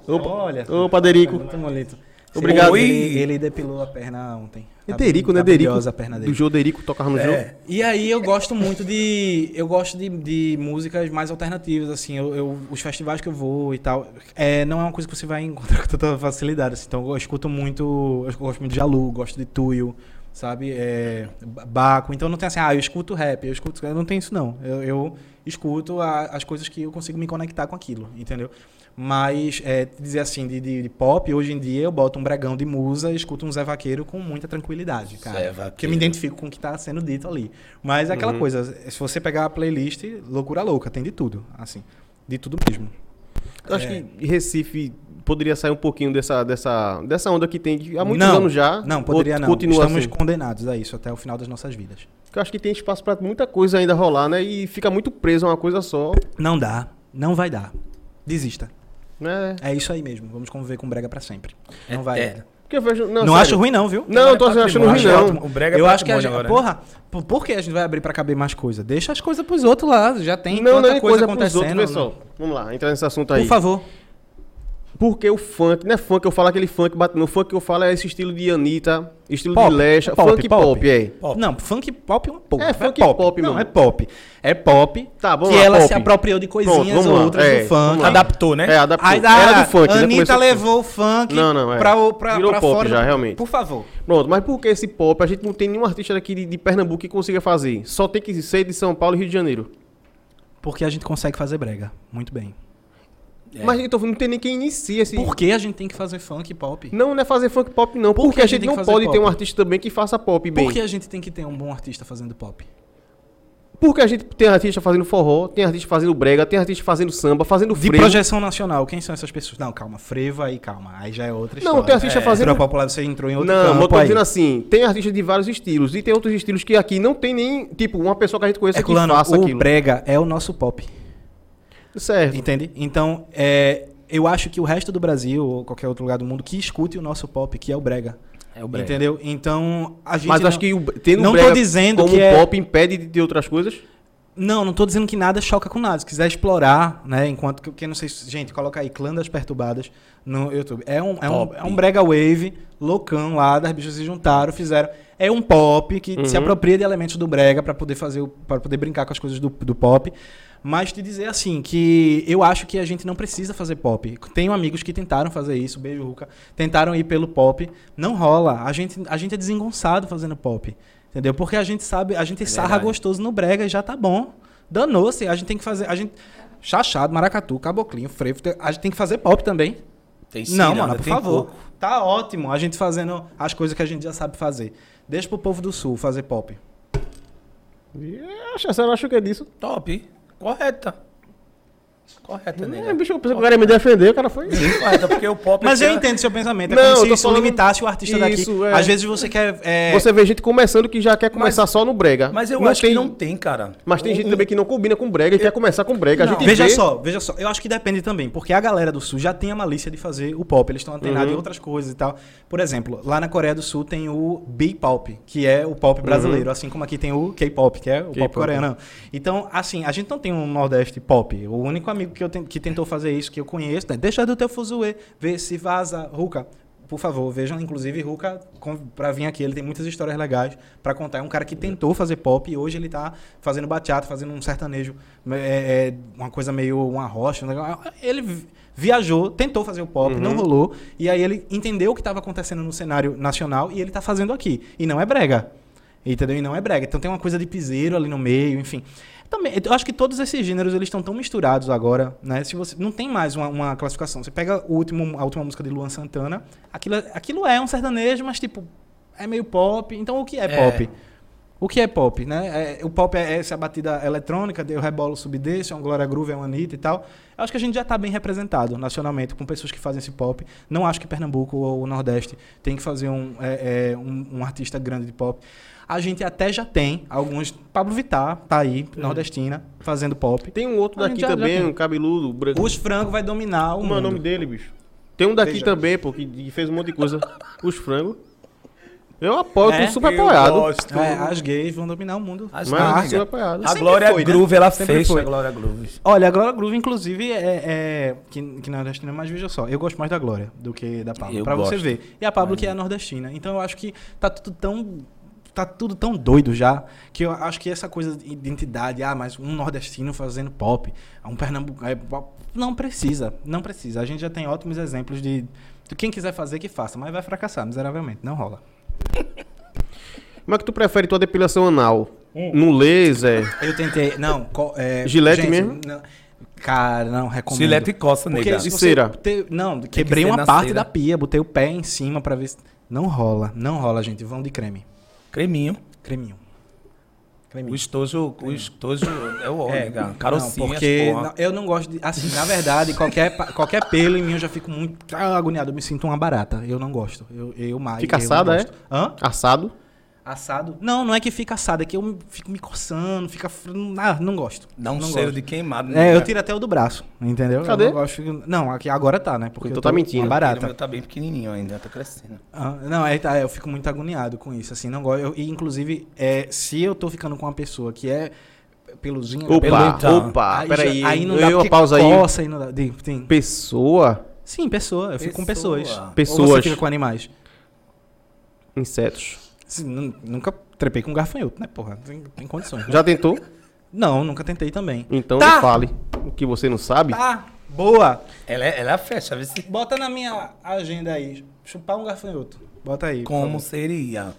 B: Opa,
C: Olha.
B: opa, Derico.
C: Muito bonito.
B: Obrigado.
C: Ele, ele depilou a perna ontem.
B: É
C: Tá-
B: Derico, né,
C: tá
B: Derico?
C: a perna dele.
B: Do Jô Derico tocava no jogo.
A: É.
C: E aí eu gosto muito de. Eu gosto de, de músicas mais alternativas, assim. Eu, eu- os festivais que eu vou e tal. É, não é uma coisa que você vai encontrar com tanta facilidade. assim. Então eu escuto muito. Eu gosto muito de Jalu, gosto de Tuyo, sabe? É, Ba- Baco. Então não tem assim, ah, eu escuto rap, eu escuto. Eu não tenho isso, não. Eu, eu escuto a- as coisas que eu consigo me conectar com aquilo, entendeu? Mas é, dizer assim, de, de- de pop, hoje em dia eu boto um bregão de musa e escuto um Zé Vaqueiro com muita tranquilidade, cara.
A: Zé
C: Porque eu
A: Vaqueiro.
C: me identifico com o que tá sendo dito ali. Mas é aquela coisa, se você pegar a playlist, loucura louca, tem de tudo, assim. De tudo mesmo.
B: Eu acho
C: É.
B: que Recife poderia sair um pouquinho dessa, dessa, dessa onda que tem há muitos
C: não,
B: anos já.
C: Não, poderia não. Estamos
B: assim.
C: condenados a isso até o final das nossas vidas.
B: Porque eu acho que tem espaço pra muita coisa ainda rolar, né? E fica muito preso a uma coisa só,
C: Não dá, não vai dar. Desista.
B: Né?
C: É isso aí mesmo. Vamos conviver com brega pra sempre. Não vai.
A: É.
B: Porque eu vejo. Não,
C: Não,
B: sério.
C: acho ruim não, viu?
B: Não, eu tô
A: é
B: achando ruim, não.
A: ótimo. O brega é
C: eu acho que a gente,
A: agora, né?
C: porra, por, por que a gente vai abrir pra caber mais coisa? Deixa as coisas pros outros lá, já tem
B: Não,
C: tanta
B: não é
C: coisa,
B: coisa
C: acontecendo.
B: outros, pessoal. Vamos lá, entrar nesse assunto aí.
C: Por favor.
B: Porque o funk, não é funk, eu falo aquele funk, bate no funk que eu falo é esse estilo de Anitta, estilo
C: Pop,
B: de Lesha,
C: é pop,
B: funk
C: pop.
B: pop, é.
A: Pop.
C: Não, funk pop é uma porra.
B: É funk pop,
C: Não,
B: mano.
C: é pop. É pop.
B: Tá, vamos
C: que
B: lá,
C: ela
B: pop.
C: se apropriou de
B: Pronto,
C: coisinhas
B: vamos lá,
C: outras
B: é,
C: do funk.
A: Adaptou, né?
B: É, adaptou.
C: Aí,
B: Era do funk, né?
C: Anitta levou o funk
B: Não, não, é.
C: pra, pra,
B: Virou
C: pra
B: pop
C: fora.
B: já, realmente.
C: Por favor.
B: Pronto, mas por que esse pop a gente não tem nenhum artista daqui de, de Pernambuco que consiga fazer? Só tem que ser de São Paulo e Rio de Janeiro.
C: Porque a gente consegue fazer brega. Muito bem.
A: É.
B: Mas então não tem nem quem inicia esse...
C: Por que a gente tem que fazer funk pop?
B: Não, não é fazer funk pop não,
C: Por
B: porque
C: que
B: a
C: a gente
B: gente
C: tem
B: não pode ter
C: pop?
B: um artista também que faça pop bem.
C: Por que a gente tem que ter um bom artista fazendo pop?
B: Porque a gente tem artista fazendo forró, tem artista fazendo brega, tem artista fazendo samba, fazendo
C: De
B: frevo.
C: projeção nacional, quem são essas pessoas? Não, calma, frevo aí, calma. Aí já é outra
B: Não,
C: história.
B: tem artista
C: é,
B: fazendo-
C: Cultura popular, você entrou em outro
B: Não,
C: campo
B: eu tô
C: aí.
B: dizendo assim, tem artistas de vários estilos e tem outros estilos que aqui não tem nem, tipo, uma pessoa que a gente conheça que
C: Herculano,
B: faça
C: o
B: aquilo.
C: brega é o nosso pop.
B: Certo.
C: Entende? Então, é, eu acho que o resto do Brasil, ou qualquer outro lugar do mundo, que escute o nosso pop, que é o brega.
A: É o brega.
C: Entendeu? Então, a gente.
B: Mas
C: não,
B: acho que o, tendo
C: não
B: o
C: tô
B: brega
C: dizendo
B: como
C: que é-
B: pop impede de ter outras coisas.
C: Não, não tô dizendo que nada choca com nada. Se quiser explorar, né? Enquanto que, que não sei se. Gente, coloca aí Clã das Perturbadas no YouTube. É um, é um, é um brega wave, loucão lá, das bichas se juntaram, fizeram. É um pop que se
B: Uhum.
C: apropria de elementos do brega pra poder fazer para poder brincar com as coisas do, do pop. Mas te dizer assim que eu acho que a gente não precisa fazer pop. Tenho amigos que tentaram fazer isso, beijo Ruca, tentaram ir pelo pop, não rola. A gente a gente é desengonçado fazendo pop. Entendeu? Porque a gente sabe, a gente sarra
A: verdade.
C: gostoso no brega e já tá bom. Danou-se, a gente tem que fazer, a gente chachado, maracatu, caboclinho, frevo, a gente tem que fazer pop também.
A: Tem
C: Não, mano, por
A: tem
C: favor.
A: coco.
C: Tá ótimo a gente fazendo as coisas que a gente já sabe fazer. Deixa pro povo do sul fazer pop.
B: Acho, você não acha que é disso?
A: Top. Correta. Correta,
B: É,
A: nega.
B: bicho, eu pensei que o cara ia me defender, o cara foi.
A: Sim, correta, porque o pop...
C: Mas eu entendo seu pensamento. É
B: Não, eu
C: como se isso
B: falando-
C: limitasse o artista
B: Isso,
C: daqui.
B: é.
C: Às vezes você quer. é,
B: Você vê gente começando que já quer começar só no brega.
A: Mas eu
B: Não
A: acho
B: tem-
A: que não tem, cara.
B: Mas tem
A: Um-
B: gente também que não combina com brega e quer começar com brega. A
A: Não.
B: gente
C: Veja
B: vê-
C: só, veja só. Eu acho que depende também, porque a galera do Sul já tem a malícia de fazer o pop. Eles estão antenados
B: Uhum.
C: em outras coisas e tal. Por exemplo, lá na Coreia do Sul tem o B-pop, que é o pop brasileiro, assim como aqui tem o K-pop, que é o pop coreano. Então, assim, a gente não tem um Nordeste pop. O único amigo que, eu que tentou fazer isso, que eu conheço, né? Deixa do teu fuzuê, vê se vaza. Ruka, por favor, vejam, inclusive, Ruka, pra vir aqui, ele tem muitas histórias legais pra contar. É um cara que tentou fazer pop e hoje ele tá fazendo bachata, fazendo um sertanejo, é, é, uma coisa meio uma rocha. Ele vi- viajou, tentou fazer o pop, não rolou, e aí ele entendeu o que estava acontecendo no cenário nacional e ele tá fazendo aqui. E não é brega. Entendeu? E não é brega. Então tem uma coisa de piseiro ali no meio, enfim. Também, eu acho que todos esses gêneros eles estão tão misturados agora, né? Se você não tem mais uma, uma classificação. Você pega o último, a última música de Luan Santana, aquilo, é- aquilo é um sertanejo, mas tipo é meio pop. Então o que é,
A: É.
C: pop? O que é pop, né? É- o pop é essa batida eletrônica, eu rebolo, subdesse, é um Glória Groove, é um Anitta e tal. Eu acho que a gente já está bem representado nacionalmente com pessoas que fazem esse pop. Não acho que Pernambuco ou o Nordeste tem que fazer um, é, é, um, um artista grande de pop. A gente até já tem alguns. Pablo Vittar tá aí, nordestina, fazendo pop.
B: Tem um outro
C: A
B: daqui
C: já- já
B: também,
C: tem.
B: um cabeludo, branco.
C: Os frangos vai dominar o
B: Como é o
C: mundo.
B: nome dele, bicho? Tem um daqui
C: Veja.
B: também, pô, que que fez um monte de coisa. Os frangos. Eu apoio,
C: É?
B: super
A: Eu
B: apoiado.
A: gosto.
C: É, as gays vão dominar o mundo.
A: As
B: Mas
A: gays,
B: super apoiado.
A: A Glória
C: foi, né?
A: Groove, ela
C: Sempre
A: fez
C: foi.
A: a Glória Groove.
C: Olha, a Glória Groove, inclusive, é, é que, que nordestina, mas veja só, eu gosto mais da Glória do que da Pablo.
A: Eu
C: Pra você
A: gosto.
C: ver. E a Pablo que é nordestina. Então eu acho que tá tudo tão. Tá tudo tão doido já, que eu acho que essa coisa de identidade, ah, mas um nordestino fazendo pop, um pernambucano. é não precisa, não precisa. A gente já tem ótimos exemplos de. de quem quiser fazer, que faça, mas vai fracassar miseravelmente, não rola.
B: Como é que tu prefere tua depilação anal?
C: Hum.
B: No laser?
C: Eu tentei. Não, co- é,
B: Gilete mesmo?
C: não- cara, não, recomendo.
A: Silete e coça,
C: Porque
A: nega.
C: se
B: E
C: você
B: cera?
C: ter- não, quebrei
A: ser
C: uma parte
A: cera.
C: da pia, botei o pé em cima pra ver se. Não rola, não rola, gente. Vão de creme.
A: Creminho.
C: Creminho.
A: O
C: Creminho.
A: estojo, o estojo é o óleo, nega.
C: não,
A: Carocinha,
C: porque não, eu não gosto de. Assim, na verdade, qualquer, qualquer pelo em mim eu já fico muito agoniado. Eu me sinto uma barata. Eu não gosto. Eu, eu mais.
B: Fica
C: eu não
B: assada, é?
C: gosto. Hã?
B: Assado?
C: Assado? Não, não é que fica assado, é que eu fico me coçando, fica. Ah, não gosto.
A: Dá um
C: não
A: cheiro
C: gosto.
A: de queimado.
C: É,
A: nega.
C: eu tiro até o do braço, entendeu? Eu
B: Cadê?
C: não, gosto, não, aqui agora tá, né? Porque
B: Então
C: eu
B: tá
C: tô
B: mentindo.
C: Uma
A: O
C: barata.
A: meu tá bem pequenininho ainda, tá crescendo.
C: Ah, não, é, tá, eu fico muito agoniado com isso, assim, não gosto. eu- e, inclusive, é, se eu tô ficando com uma pessoa que é peluzinha...
B: Opa,
A: então.
B: opa,
C: aí,
B: peraí.
C: já- aí não
B: eu
C: dá
B: uma
C: porque
B: pausa aí.
C: coça, aí não dá. Sim, sim.
B: Pessoa,
C: Sim, pessoa, eu fico com
A: Pessoa.
C: pessoas. Ou
B: Pessoas.
C: você fica com animais?
B: insetos.
C: Nunca trepei com gafanhoto, né, porra? Tem, tem condições.
B: Já tentou?
C: Não, nunca tentei também.
B: Então
C: Tá.
B: fale. O que você não sabe?
C: Tá, boa.
A: Ela é, ela é a festa, vê se...
C: Bota na minha agenda aí, chupar um gafanhoto. Bota aí.
A: Como seria?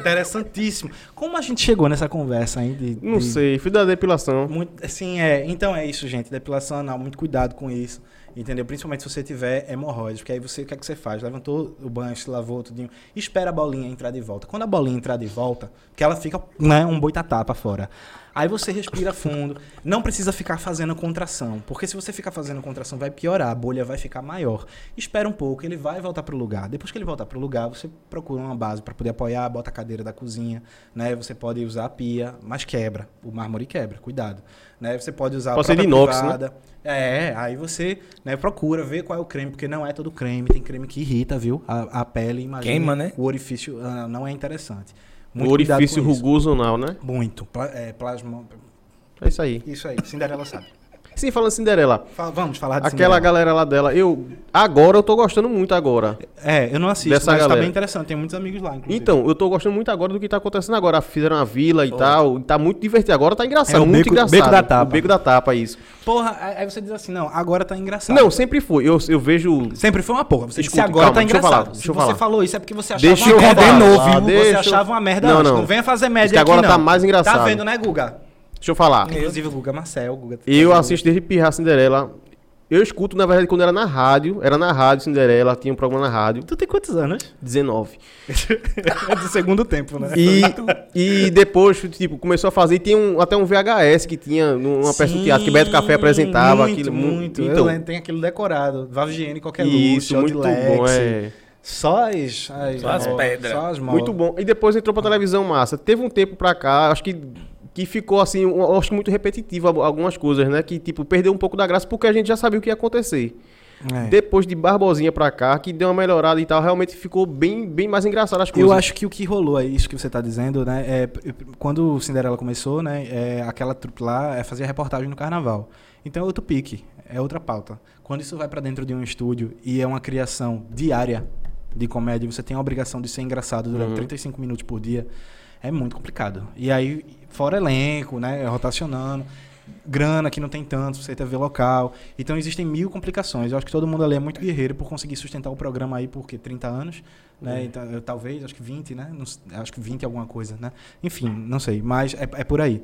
C: Interessantíssimo. Como a gente chegou nessa conversa aí de,
B: Não
C: de-
B: sei, fui da depilação.
C: Muito, assim, é. Então é isso, gente. Depilação anal, muito cuidado com isso. Entendeu? Principalmente se você tiver hemorroides. Porque aí você, o que é que você faz? Levantou o banho, se lavou, tudinho. Espera a bolinha entrar de volta. Quando a bolinha entrar de volta, que ela fica, né, um boitatá pra fora. Aí você respira fundo. Não precisa ficar fazendo contração. Porque se você ficar fazendo contração, vai piorar. A bolha vai ficar maior. Espera um pouco, ele vai voltar pro lugar. Depois que ele voltar pro lugar, você procura uma base para poder apoiar, bota a cadeira da cozinha, né? Você pode usar a pia, mas quebra. O mármore quebra, cuidado. Né? Você pode usar
B: Pode
C: a
B: ser de inox, né?
C: privada. É, aí você né, procura ver qual é o creme, porque não é todo creme. Tem creme que irrita, viu? A, a pele, imagina.
A: Queima, né?
C: O orifício ah, não é interessante.
B: O
C: cuidado
B: orifício rugoso anal, né?
C: Muito. Pla é, plasma.
B: É isso aí.
C: Isso aí, Cinderela sabe.
B: Sim, falando Cinderela.
C: Fa- Vamos falar de
B: Aquela
C: Cinderela.
B: galera lá dela, eu. Agora eu tô gostando muito agora.
C: É, eu não assisto,
B: Dessa
C: mas tá
B: galera.
C: bem interessante. Tem muitos amigos lá, inclusive.
B: Então, eu tô gostando muito agora do que tá acontecendo agora. Fizeram uma vila e tal. E tá muito divertido. Agora tá engraçado.
C: É o
B: muito
C: beco-
B: engraçado.
C: beco da tapa.
B: O beco da tapa, isso.
C: Porra, aí você diz assim, não, agora tá engraçado.
B: Não, sempre foi. Eu, eu vejo.
C: Sempre foi uma porra. Você disse
B: Escuta,
C: agora
B: calma,
C: tá
B: deixa eu
C: engraçado.
B: falar,
C: Se
B: deixa eu
C: você
B: falar.
C: falou isso é porque você achava
B: Deixa
C: uma
B: eu
C: merda
B: falar,
C: novo, viu?
B: deixa
C: Você
B: eu-
C: achava uma merda
B: Não,
C: antes.
B: não.
C: Não venha fazer média
B: que agora
C: aqui,
B: tá mais engraçado.
C: Tá vendo, né, Guga?
B: Deixa eu falar.
C: Inclusive o Guga Marcel, o Guga...
B: Eu assisto desde Pirra Cinderela. Eu escuto, na verdade, quando era na rádio. Era na rádio Cinderela, tinha um programa na rádio.
C: Tu tem quantos anos?
B: 19.
C: É do segundo tempo, né?
B: E, e depois, tipo, começou a fazer. E tinha um- até um VHS que tinha numa peça de teatro que Beto Café apresentava.
C: Muito,
B: aquilo,
C: muito. Eu
B: Então,
C: lembro, tem aquilo decorado. Vavigiene, qualquer luz,
B: isso,
C: de
B: muito
C: Lex.
B: bom. É.
C: Só as... as
A: Só as pedras.
C: Só as
B: Muito bom. E depois entrou pra televisão massa. Teve um tempo pra cá, acho que, que ficou assim, um- acho que muito repetitivo al- algumas coisas, né? Que, tipo, perdeu um pouco da graça porque a gente já sabia o que ia acontecer.
C: É.
B: Depois de Barbosinha pra cá, que deu uma melhorada e tal, realmente ficou bem, bem mais engraçado as coisas.
C: Eu acho que o que rolou é isso que você está dizendo, né? É, quando o Cinderela começou, né? É, aquela trupe lá é, fazia reportagem no carnaval. Então é outro pique, é outra pauta. Quando isso vai para dentro de um estúdio e é uma criação diária de comédia, você tem a obrigação de ser engraçado durante
B: Uhum.
C: 35 minutos por dia, é muito complicado. E aí, fora elenco, né? Rotacionando. Grana que não tem tanto, você TV local. Então existem mil complicações. Eu acho que todo mundo ali é muito guerreiro por conseguir sustentar o programa aí por quê? 30 anos né? Então, eu, talvez, acho que 20, né? Não acho que 20 é alguma coisa, né? Enfim, não sei, mas é, é por aí.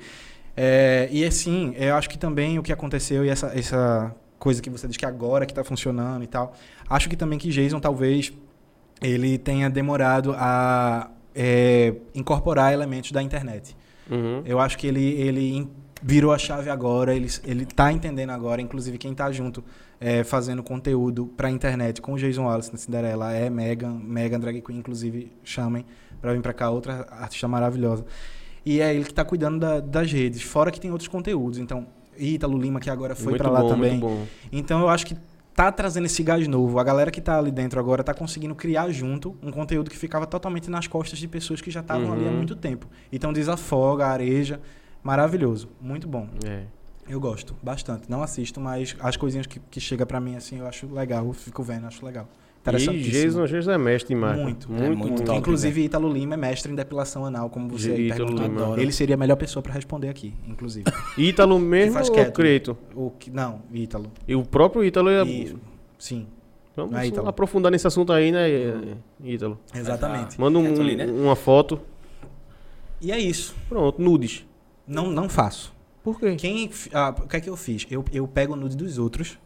C: É, e assim, eu acho que também o que aconteceu e essa, essa coisa que você diz que agora que está funcionando e tal, acho que também que Jason talvez ele tenha demorado a é, incorporar elementos da internet.
B: Uhum.
C: Eu acho que ele, ele virou a chave agora, ele, ele tá entendendo agora, inclusive quem tá junto é, fazendo conteúdo pra internet com o Jason Wallace na Cinderela é Megan, Megan Drag Queen, inclusive chamem pra vir pra cá, outra artista maravilhosa. E é ele que tá cuidando da- das redes, fora que tem outros conteúdos, então Ítalo Lima que agora foi pra lá
B: bom,
C: também. Então eu acho que tá trazendo esse gás novo. A galera que tá ali dentro agora tá conseguindo criar junto um conteúdo que ficava totalmente nas costas de pessoas que já estavam ali há
B: Uhum.
C: muito tempo. Então desafoga, areja. Maravilhoso. Muito bom.
B: É.
C: Eu gosto bastante. Não assisto, mas as coisinhas que, que chega pra mim assim eu acho legal. Eu fico vendo, acho legal.
B: E. Jason, Jason é mestre demais.
C: Muito,
B: muito,
A: é
B: muito.
A: muito top.
C: Inclusive, Ítalo Lima é mestre em depilação anal, como você aí
B: Ítalo
C: perguntou.
B: Lima.
C: Ele seria a melhor pessoa pra responder aqui, inclusive.
B: Ítalo mesmo
C: faz
B: ou
C: quieto.
B: Creto?
C: o que, não, Ítalo.
B: E o próprio Ítalo é...
C: Sim,
B: Vamos
C: é
B: aprofundar nesse assunto aí, né, Ítalo?
C: exatamente.
B: Manda um-
A: ali, né?
B: uma foto.
C: E é isso.
B: Pronto, nudes.
C: Não, não faço.
B: Por quê?
C: Quem, ah, o que é que eu fiz? Eu, eu pego o nude dos outros.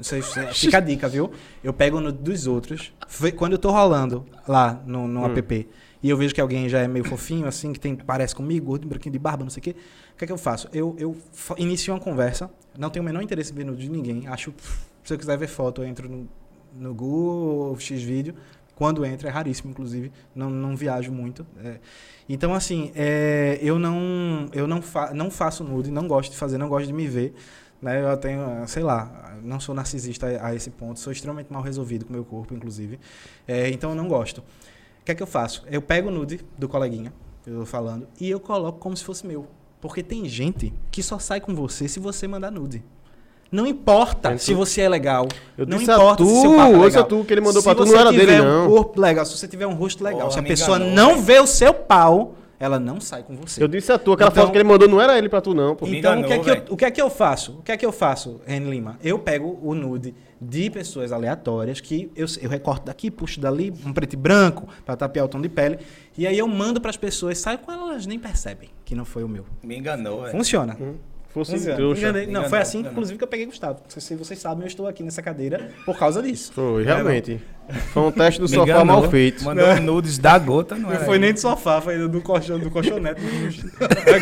C: Não sei se fica a dica, viu? Eu pego o nude dos outros. Quando eu tô rolando lá no, no
B: Hum.
C: app e eu vejo que alguém já é meio fofinho, assim, que tem, parece comigo, gordo, branquinho de barba, não sei o quê. O que é que eu faço? Eu, eu inicio uma conversa. Não tenho o menor interesse em ver nude de ninguém. Acho. Se eu quiser ver foto, eu entro no, no Google ou Xvideo. Quando entra, é raríssimo, inclusive. Não, não viajo muito. é. Então, assim, é, eu não, eu não, fa não faço nude, não gosto de fazer, não gosto de me ver. Né? Eu tenho, sei lá, não sou narcisista a esse ponto, sou extremamente mal resolvido com o meu corpo, inclusive. É, então, eu não gosto. O que é que eu faço? Eu pego o nude do coleguinha, que eu tô falando, e eu coloco como se fosse meu. Porque tem gente que só sai com você se você mandar nude. Não importa se você é legal.
B: Eu
C: não
B: disse
C: importa
B: a tu,
C: se seu papo é legal.
B: tu que ele mandou
C: Se
B: pra tu,
C: você
B: não era
C: tiver
B: dele,
C: um
B: não.
C: corpo legal, se você tiver um rosto legal,
A: Porra,
C: se a pessoa
A: enganou,
C: não
A: velho.
C: vê o seu pau, ela não sai com você.
B: Eu disse a tu, aquela
C: Então-
B: foto que ele mandou não era ele pra tu, não, pô.
A: Me
C: Então,
A: enganou,
C: o, que é que eu, o que é que eu faço? O que é que eu faço, Ren Lima? Eu pego o nude de pessoas aleatórias que eu, eu recorto daqui, puxo dali, um preto e branco, pra tapear o tom de pele, e aí eu mando pras pessoas, saio com elas, elas nem percebem que não foi o meu.
A: Me enganou, velho.
C: Funciona.
B: Fosse
C: Funciona.
B: trouxa.
C: Enganei. Não,
A: Enganou,
C: foi assim,
A: enganou.
C: inclusive, que eu peguei Gustavo. Se se vocês sabem, eu estou aqui nessa cadeira por causa disso.
B: Foi, realmente. Foi um teste do
A: Me
B: sofá
A: enganou.
B: mal feito.
A: Mandou nudes da gota, não,
C: Não
A: era
C: foi nem de sofá, foi do colchão, do colchonete.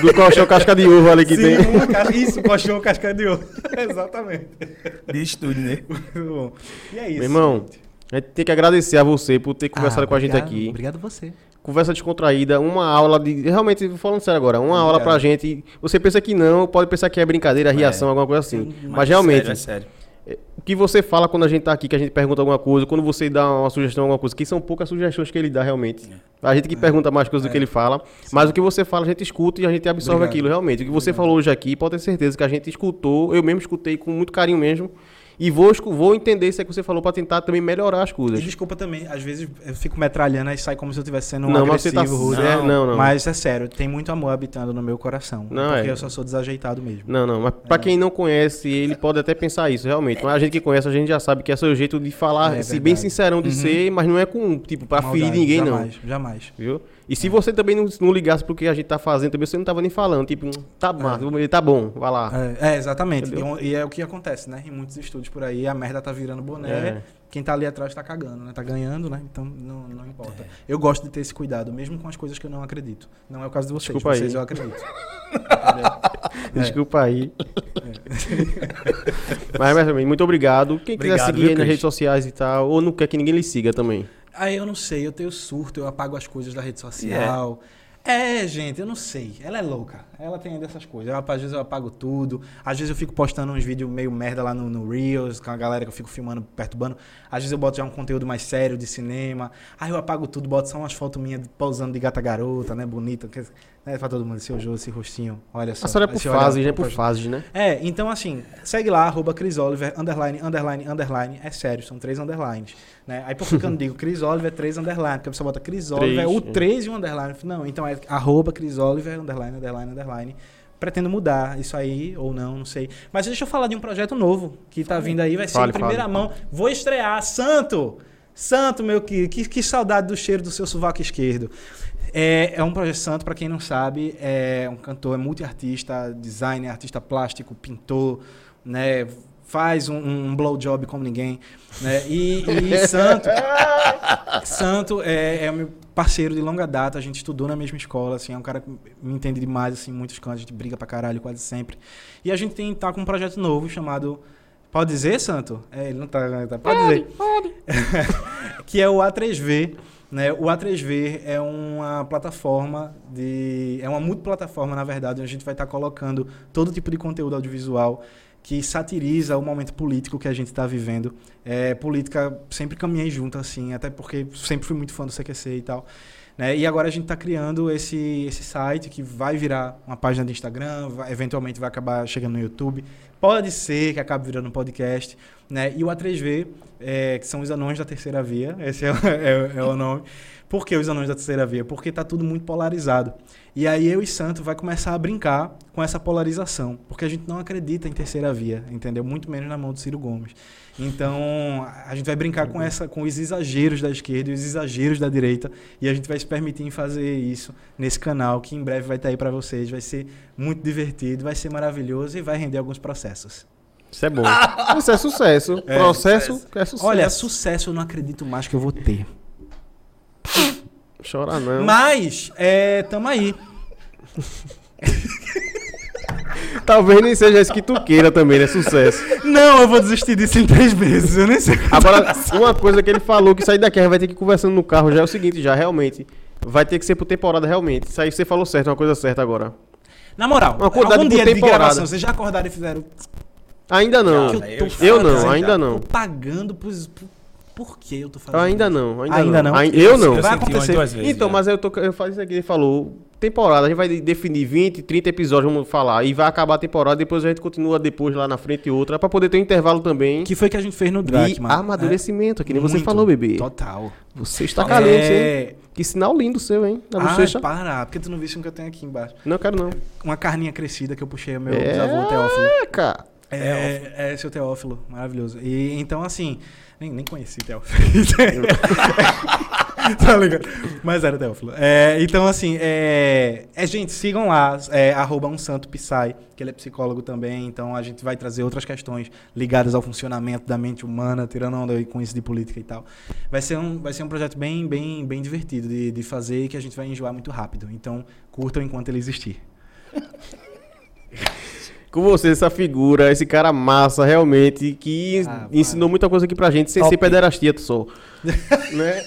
B: Do colchão casca de uva ali que
C: Sim,
B: tem.
C: casca- isso, colchão casca de ouro. Exatamente.
A: De estúdio, né?
C: Muito bom. E é isso.
B: Meu irmão, a gente tem que agradecer a você por ter conversado
C: Ah,
B: com a gente
C: obrigado,
B: aqui.
C: Obrigado a você.
B: Conversa descontraída, uma aula de. Realmente, falando sério agora, uma aula
C: Obrigado.
B: pra gente. Você pensa que não, pode pensar que é brincadeira, reação, alguma coisa assim. Mas,
A: é
B: realmente,
A: Sério, é sério.
B: É, o que você fala quando a gente tá aqui, que a gente pergunta alguma coisa, quando você dá uma sugestão, alguma coisa, que são poucas sugestões que ele dá realmente. A gente que pergunta mais coisas do que ele fala, mas o que você fala a gente escuta e a gente absorve
C: Obrigado.
B: aquilo realmente. O que você falou hoje aqui, pode ter certeza que a gente escutou, eu mesmo escutei com muito carinho mesmo, e vou, vou entender isso aí que você falou pra tentar também melhorar as
C: E
B: coisas.
C: desculpa também, às vezes eu fico metralhando e sai como se eu estivesse sendo um
B: Não, mas
C: agressivo,
B: tá...
C: rude.
B: é, não, não.
C: Mas é sério, tem muito amor habitando no meu coração.
B: Não,
C: porque
B: é.
C: eu só sou desajeitado mesmo.
B: Não, não, mas pra quem não conhece, ele pode até pensar isso, realmente. Mas a gente que conhece, a gente já sabe que é seu jeito de falar,
C: É verdade.
B: bem sincerão de
C: Uhum.
B: ser, mas não é com, tipo, pra ferir ninguém, não.
C: jamais, Jamais.
B: Viu? E se você também não, não ligasse pro que a gente tá fazendo, também você não tava nem falando. Tipo, tá, massa, tá bom, vai lá.
C: É, é, exatamente. E, e é o que acontece, né? Em muitos estúdios por aí, a merda tá virando boné.
B: É.
C: Quem tá ali atrás tá cagando, né? Tá ganhando, né? Então não, não importa.
B: É.
C: Eu gosto de ter esse cuidado, mesmo com as coisas que eu não acredito. Não é o caso de vocês.
B: Desculpa aí.
C: vocês eu acredito. É.
B: Desculpa aí. mas, mas também, muito obrigado. Quem quiser
A: Obrigado,
B: seguir
A: viu,
B: aí nas
A: Cris?
B: redes sociais e tal, ou não quer que ninguém lhe siga também.
C: Aí eu não sei, eu tenho surto, eu apago as coisas da rede social. É, gente, eu não sei. Ela é louca. Ela tem dessas coisas. Eu, às vezes eu apago tudo. Às vezes eu fico postando uns vídeos meio merda lá no, no Reels, com a galera que eu fico filmando, perturbando. Às vezes eu boto já um conteúdo mais sério de cinema. Aí eu apago tudo, boto só umas fotos minhas pousando de gata garota, né? Bonita. Né, pra todo mundo, esse Jojo, esse rostinho. Olha só.
B: A senhora é por fases, né? Por fases, né?
C: é, então assim, segue lá, arroba Oliver, underline, underline, underline. É sério, são três underlines. Né? Aí por que eu não digo Chris Oliver, três underline? Porque a pessoa bota Chris Oliver, o
B: é.
C: três e um underline. Não, então é arroba Chris Oliver, underline, underline, underline. Pretendo mudar isso aí, ou não, não sei. Mas deixa eu falar de um projeto novo que tá vindo aí, vai ser
B: Fale,
C: em primeira
B: fale.
C: mão. Vou estrear, Santo! Santo, meu querido, que, que saudade do cheiro do seu sovaco esquerdo. É, é um projeto santo, para quem não sabe, é um cantor, é multiartista, designer, artista plástico, pintor, né? Faz um, um blowjob como ninguém, né? E, e Santo, Santo é, é meu parceiro de longa data, a gente estudou na mesma escola, assim, é um cara que me entende demais, assim, muitos cantos, a gente briga pra caralho quase sempre. E a gente tem, tá com um projeto novo chamado... Pode dizer, Santo? É, ele não tá... tá pode dizer que é o A3V. Né? O A3V é uma plataforma de. É uma multiplataforma, na verdade, onde a gente vai estar colocando todo tipo de conteúdo audiovisual que satiriza o momento político que a gente está vivendo. É, política sempre caminhei junto, assim, até porque sempre fui muito fã do CQC e tal. Né? E agora a gente está criando esse, esse site que vai virar uma página de Instagram, vai- eventualmente vai acabar chegando no YouTube. Pode ser que acabe virando um podcast. Né? E o A3V, é, que são os anões da terceira via, esse é, é é o nome. Por que os anões da terceira via? Porque está tudo muito polarizado. E aí eu e Santo vai começar a brincar com essa polarização, porque a gente não acredita em terceira via, entendeu? Muito menos na mão do Ciro Gomes. Então, a gente vai brincar com essa com os exageros da esquerda e os exageros da direita, e a gente vai se permitir em fazer isso nesse canal que em breve vai estar aí para vocês, vai ser muito divertido, vai ser maravilhoso e vai render alguns processos.
B: Isso é bom. Isso é sucesso. Processo é sucesso.
C: Olha, sucesso eu não acredito mais que eu vou ter.
B: Chora não.
C: Mas, é, tamo aí.
B: Talvez nem seja isso que tu queira também, né? Sucesso.
C: Não, eu vou desistir disso em três meses, eu nem sei.
B: Agora, uma coisa que ele falou que sair daqui a gente vai ter que ir conversando no carro já é o seguinte, já realmente. Vai ter que ser por temporada realmente. Isso aí você falou certo, é uma coisa certa agora.
C: Na moral,
B: Uma quantidade
C: algum dia de
B: temporada.
C: gravação, vocês já acordaram e fizeram...
B: Ainda não.
C: que
A: eu
B: Eu não,
C: fazendo?
B: ainda não.
C: Tô pagando pros... por que eu tô fazendo
B: Ainda
C: isso?
B: não, ainda,
C: Ainda
B: não.
C: não?
B: Eu não.
A: Eu
C: Vai acontecer.
A: duas vezes,
B: Então,
A: já.
B: mas eu, tô, eu faço isso aqui, ele falou. Temporada, a gente vai definir 20, 30 episódios, vamos falar. E vai acabar a temporada, depois a gente continua depois lá na frente outra, pra poder ter um intervalo também.
C: Que foi que a gente fez no Drake, mano.
B: amadurecimento, que nem você
C: Muito.
B: falou, bebê.
C: Total.
B: Você está caliente, hein?
C: É...
B: Que sinal lindo seu, hein? Na
C: Ah, para, porque tu não viste o que eu tenho aqui embaixo.
B: Não, quero não.
C: Uma carninha crescida que eu puxei ao meu
B: É,
C: bisavô Teófilo.
B: cara.
C: É, é, seu Teófilo, maravilhoso. E então, assim, nem, nem conheci Teófilo. tá ligado? Mas era Teófilo. É, então, assim, é, é, gente, sigam lá, é, arroba um santo Psy, que ele é psicólogo também, então a gente vai trazer outras questões ligadas ao funcionamento da mente humana, tirando onda aí com isso de política e tal. Vai ser um, vai ser um projeto bem, bem, bem divertido de, de fazer e que a gente vai enjoar muito rápido. Então, curtam enquanto ele existir.
B: Com você, essa figura, esse cara massa, realmente, que
C: Ah,
B: ensinou muita coisa aqui pra gente, sem
C: Top.
B: ser pederastia, tu só. né?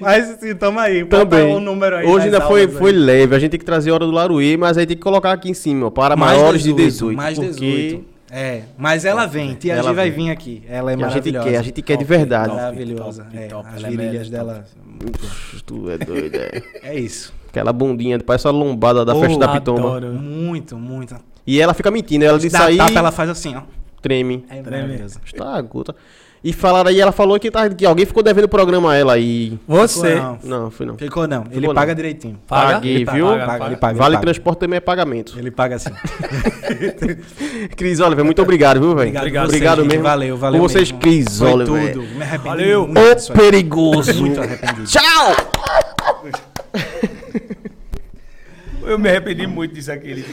C: Mas, assim, tamo aí.
B: Também.
C: o número aí
B: Hoje ainda foi, foi leve, a gente tem que trazer a hora do Laruê, mas aí tem que colocar aqui em cima, ó, para
C: Mais
B: maiores
C: 18,
B: de 18.
C: mais
B: porque
C: 18. É, mas ela vem. Tia
B: Ela
C: G vai
B: vem.
C: vir aqui. Ela é
B: E a gente
C: maravilhosa.
B: quer, a gente quer de
E: Top,
B: verdade.
E: top.
C: Maravilhosa.
E: top,
C: é,
E: top.
C: As
E: é
C: virilhas dela.
B: Ux, Tu é doido, é.
C: É isso.
B: Aquela bundinha, parece a lombada da
C: Oh,
B: festa da Pitomba.
E: Adoro.
C: Muito, muito.
B: E ela fica mentindo, ela disse
C: Dá
B: aí,
C: tapa, ela faz assim, ó.
B: treme.
C: É
E: Treme.
B: Está aguda. E falaram aí, ela falou que, tá, que alguém ficou devendo o programa a ela aí.
E: Você.
C: Não,
B: Não, foi não.
C: Ficou não. Ele
B: Ficou
C: paga
B: não.
C: direitinho.
E: Paga?
B: Paguei,
C: Ele
B: viu?
C: paga, paga, ele paga, ele
B: vale
C: paga.
B: transporte também é pagamento.
C: Ele paga assim.
B: Cris Oliver, muito obrigado, viu, velho?
C: Obrigado,
B: Obrigado,
C: vocês, gente.
B: mesmo.
C: Valeu, valeu
B: Com vocês,
C: mesmo.
B: Cris
C: Foi
B: Oliver.
C: tudo. Me arrependi
E: Valeu.
C: muito
B: O perigoso.
C: Muito arrependido.
B: Tchau!
A: Eu me arrependi muito disso aqui.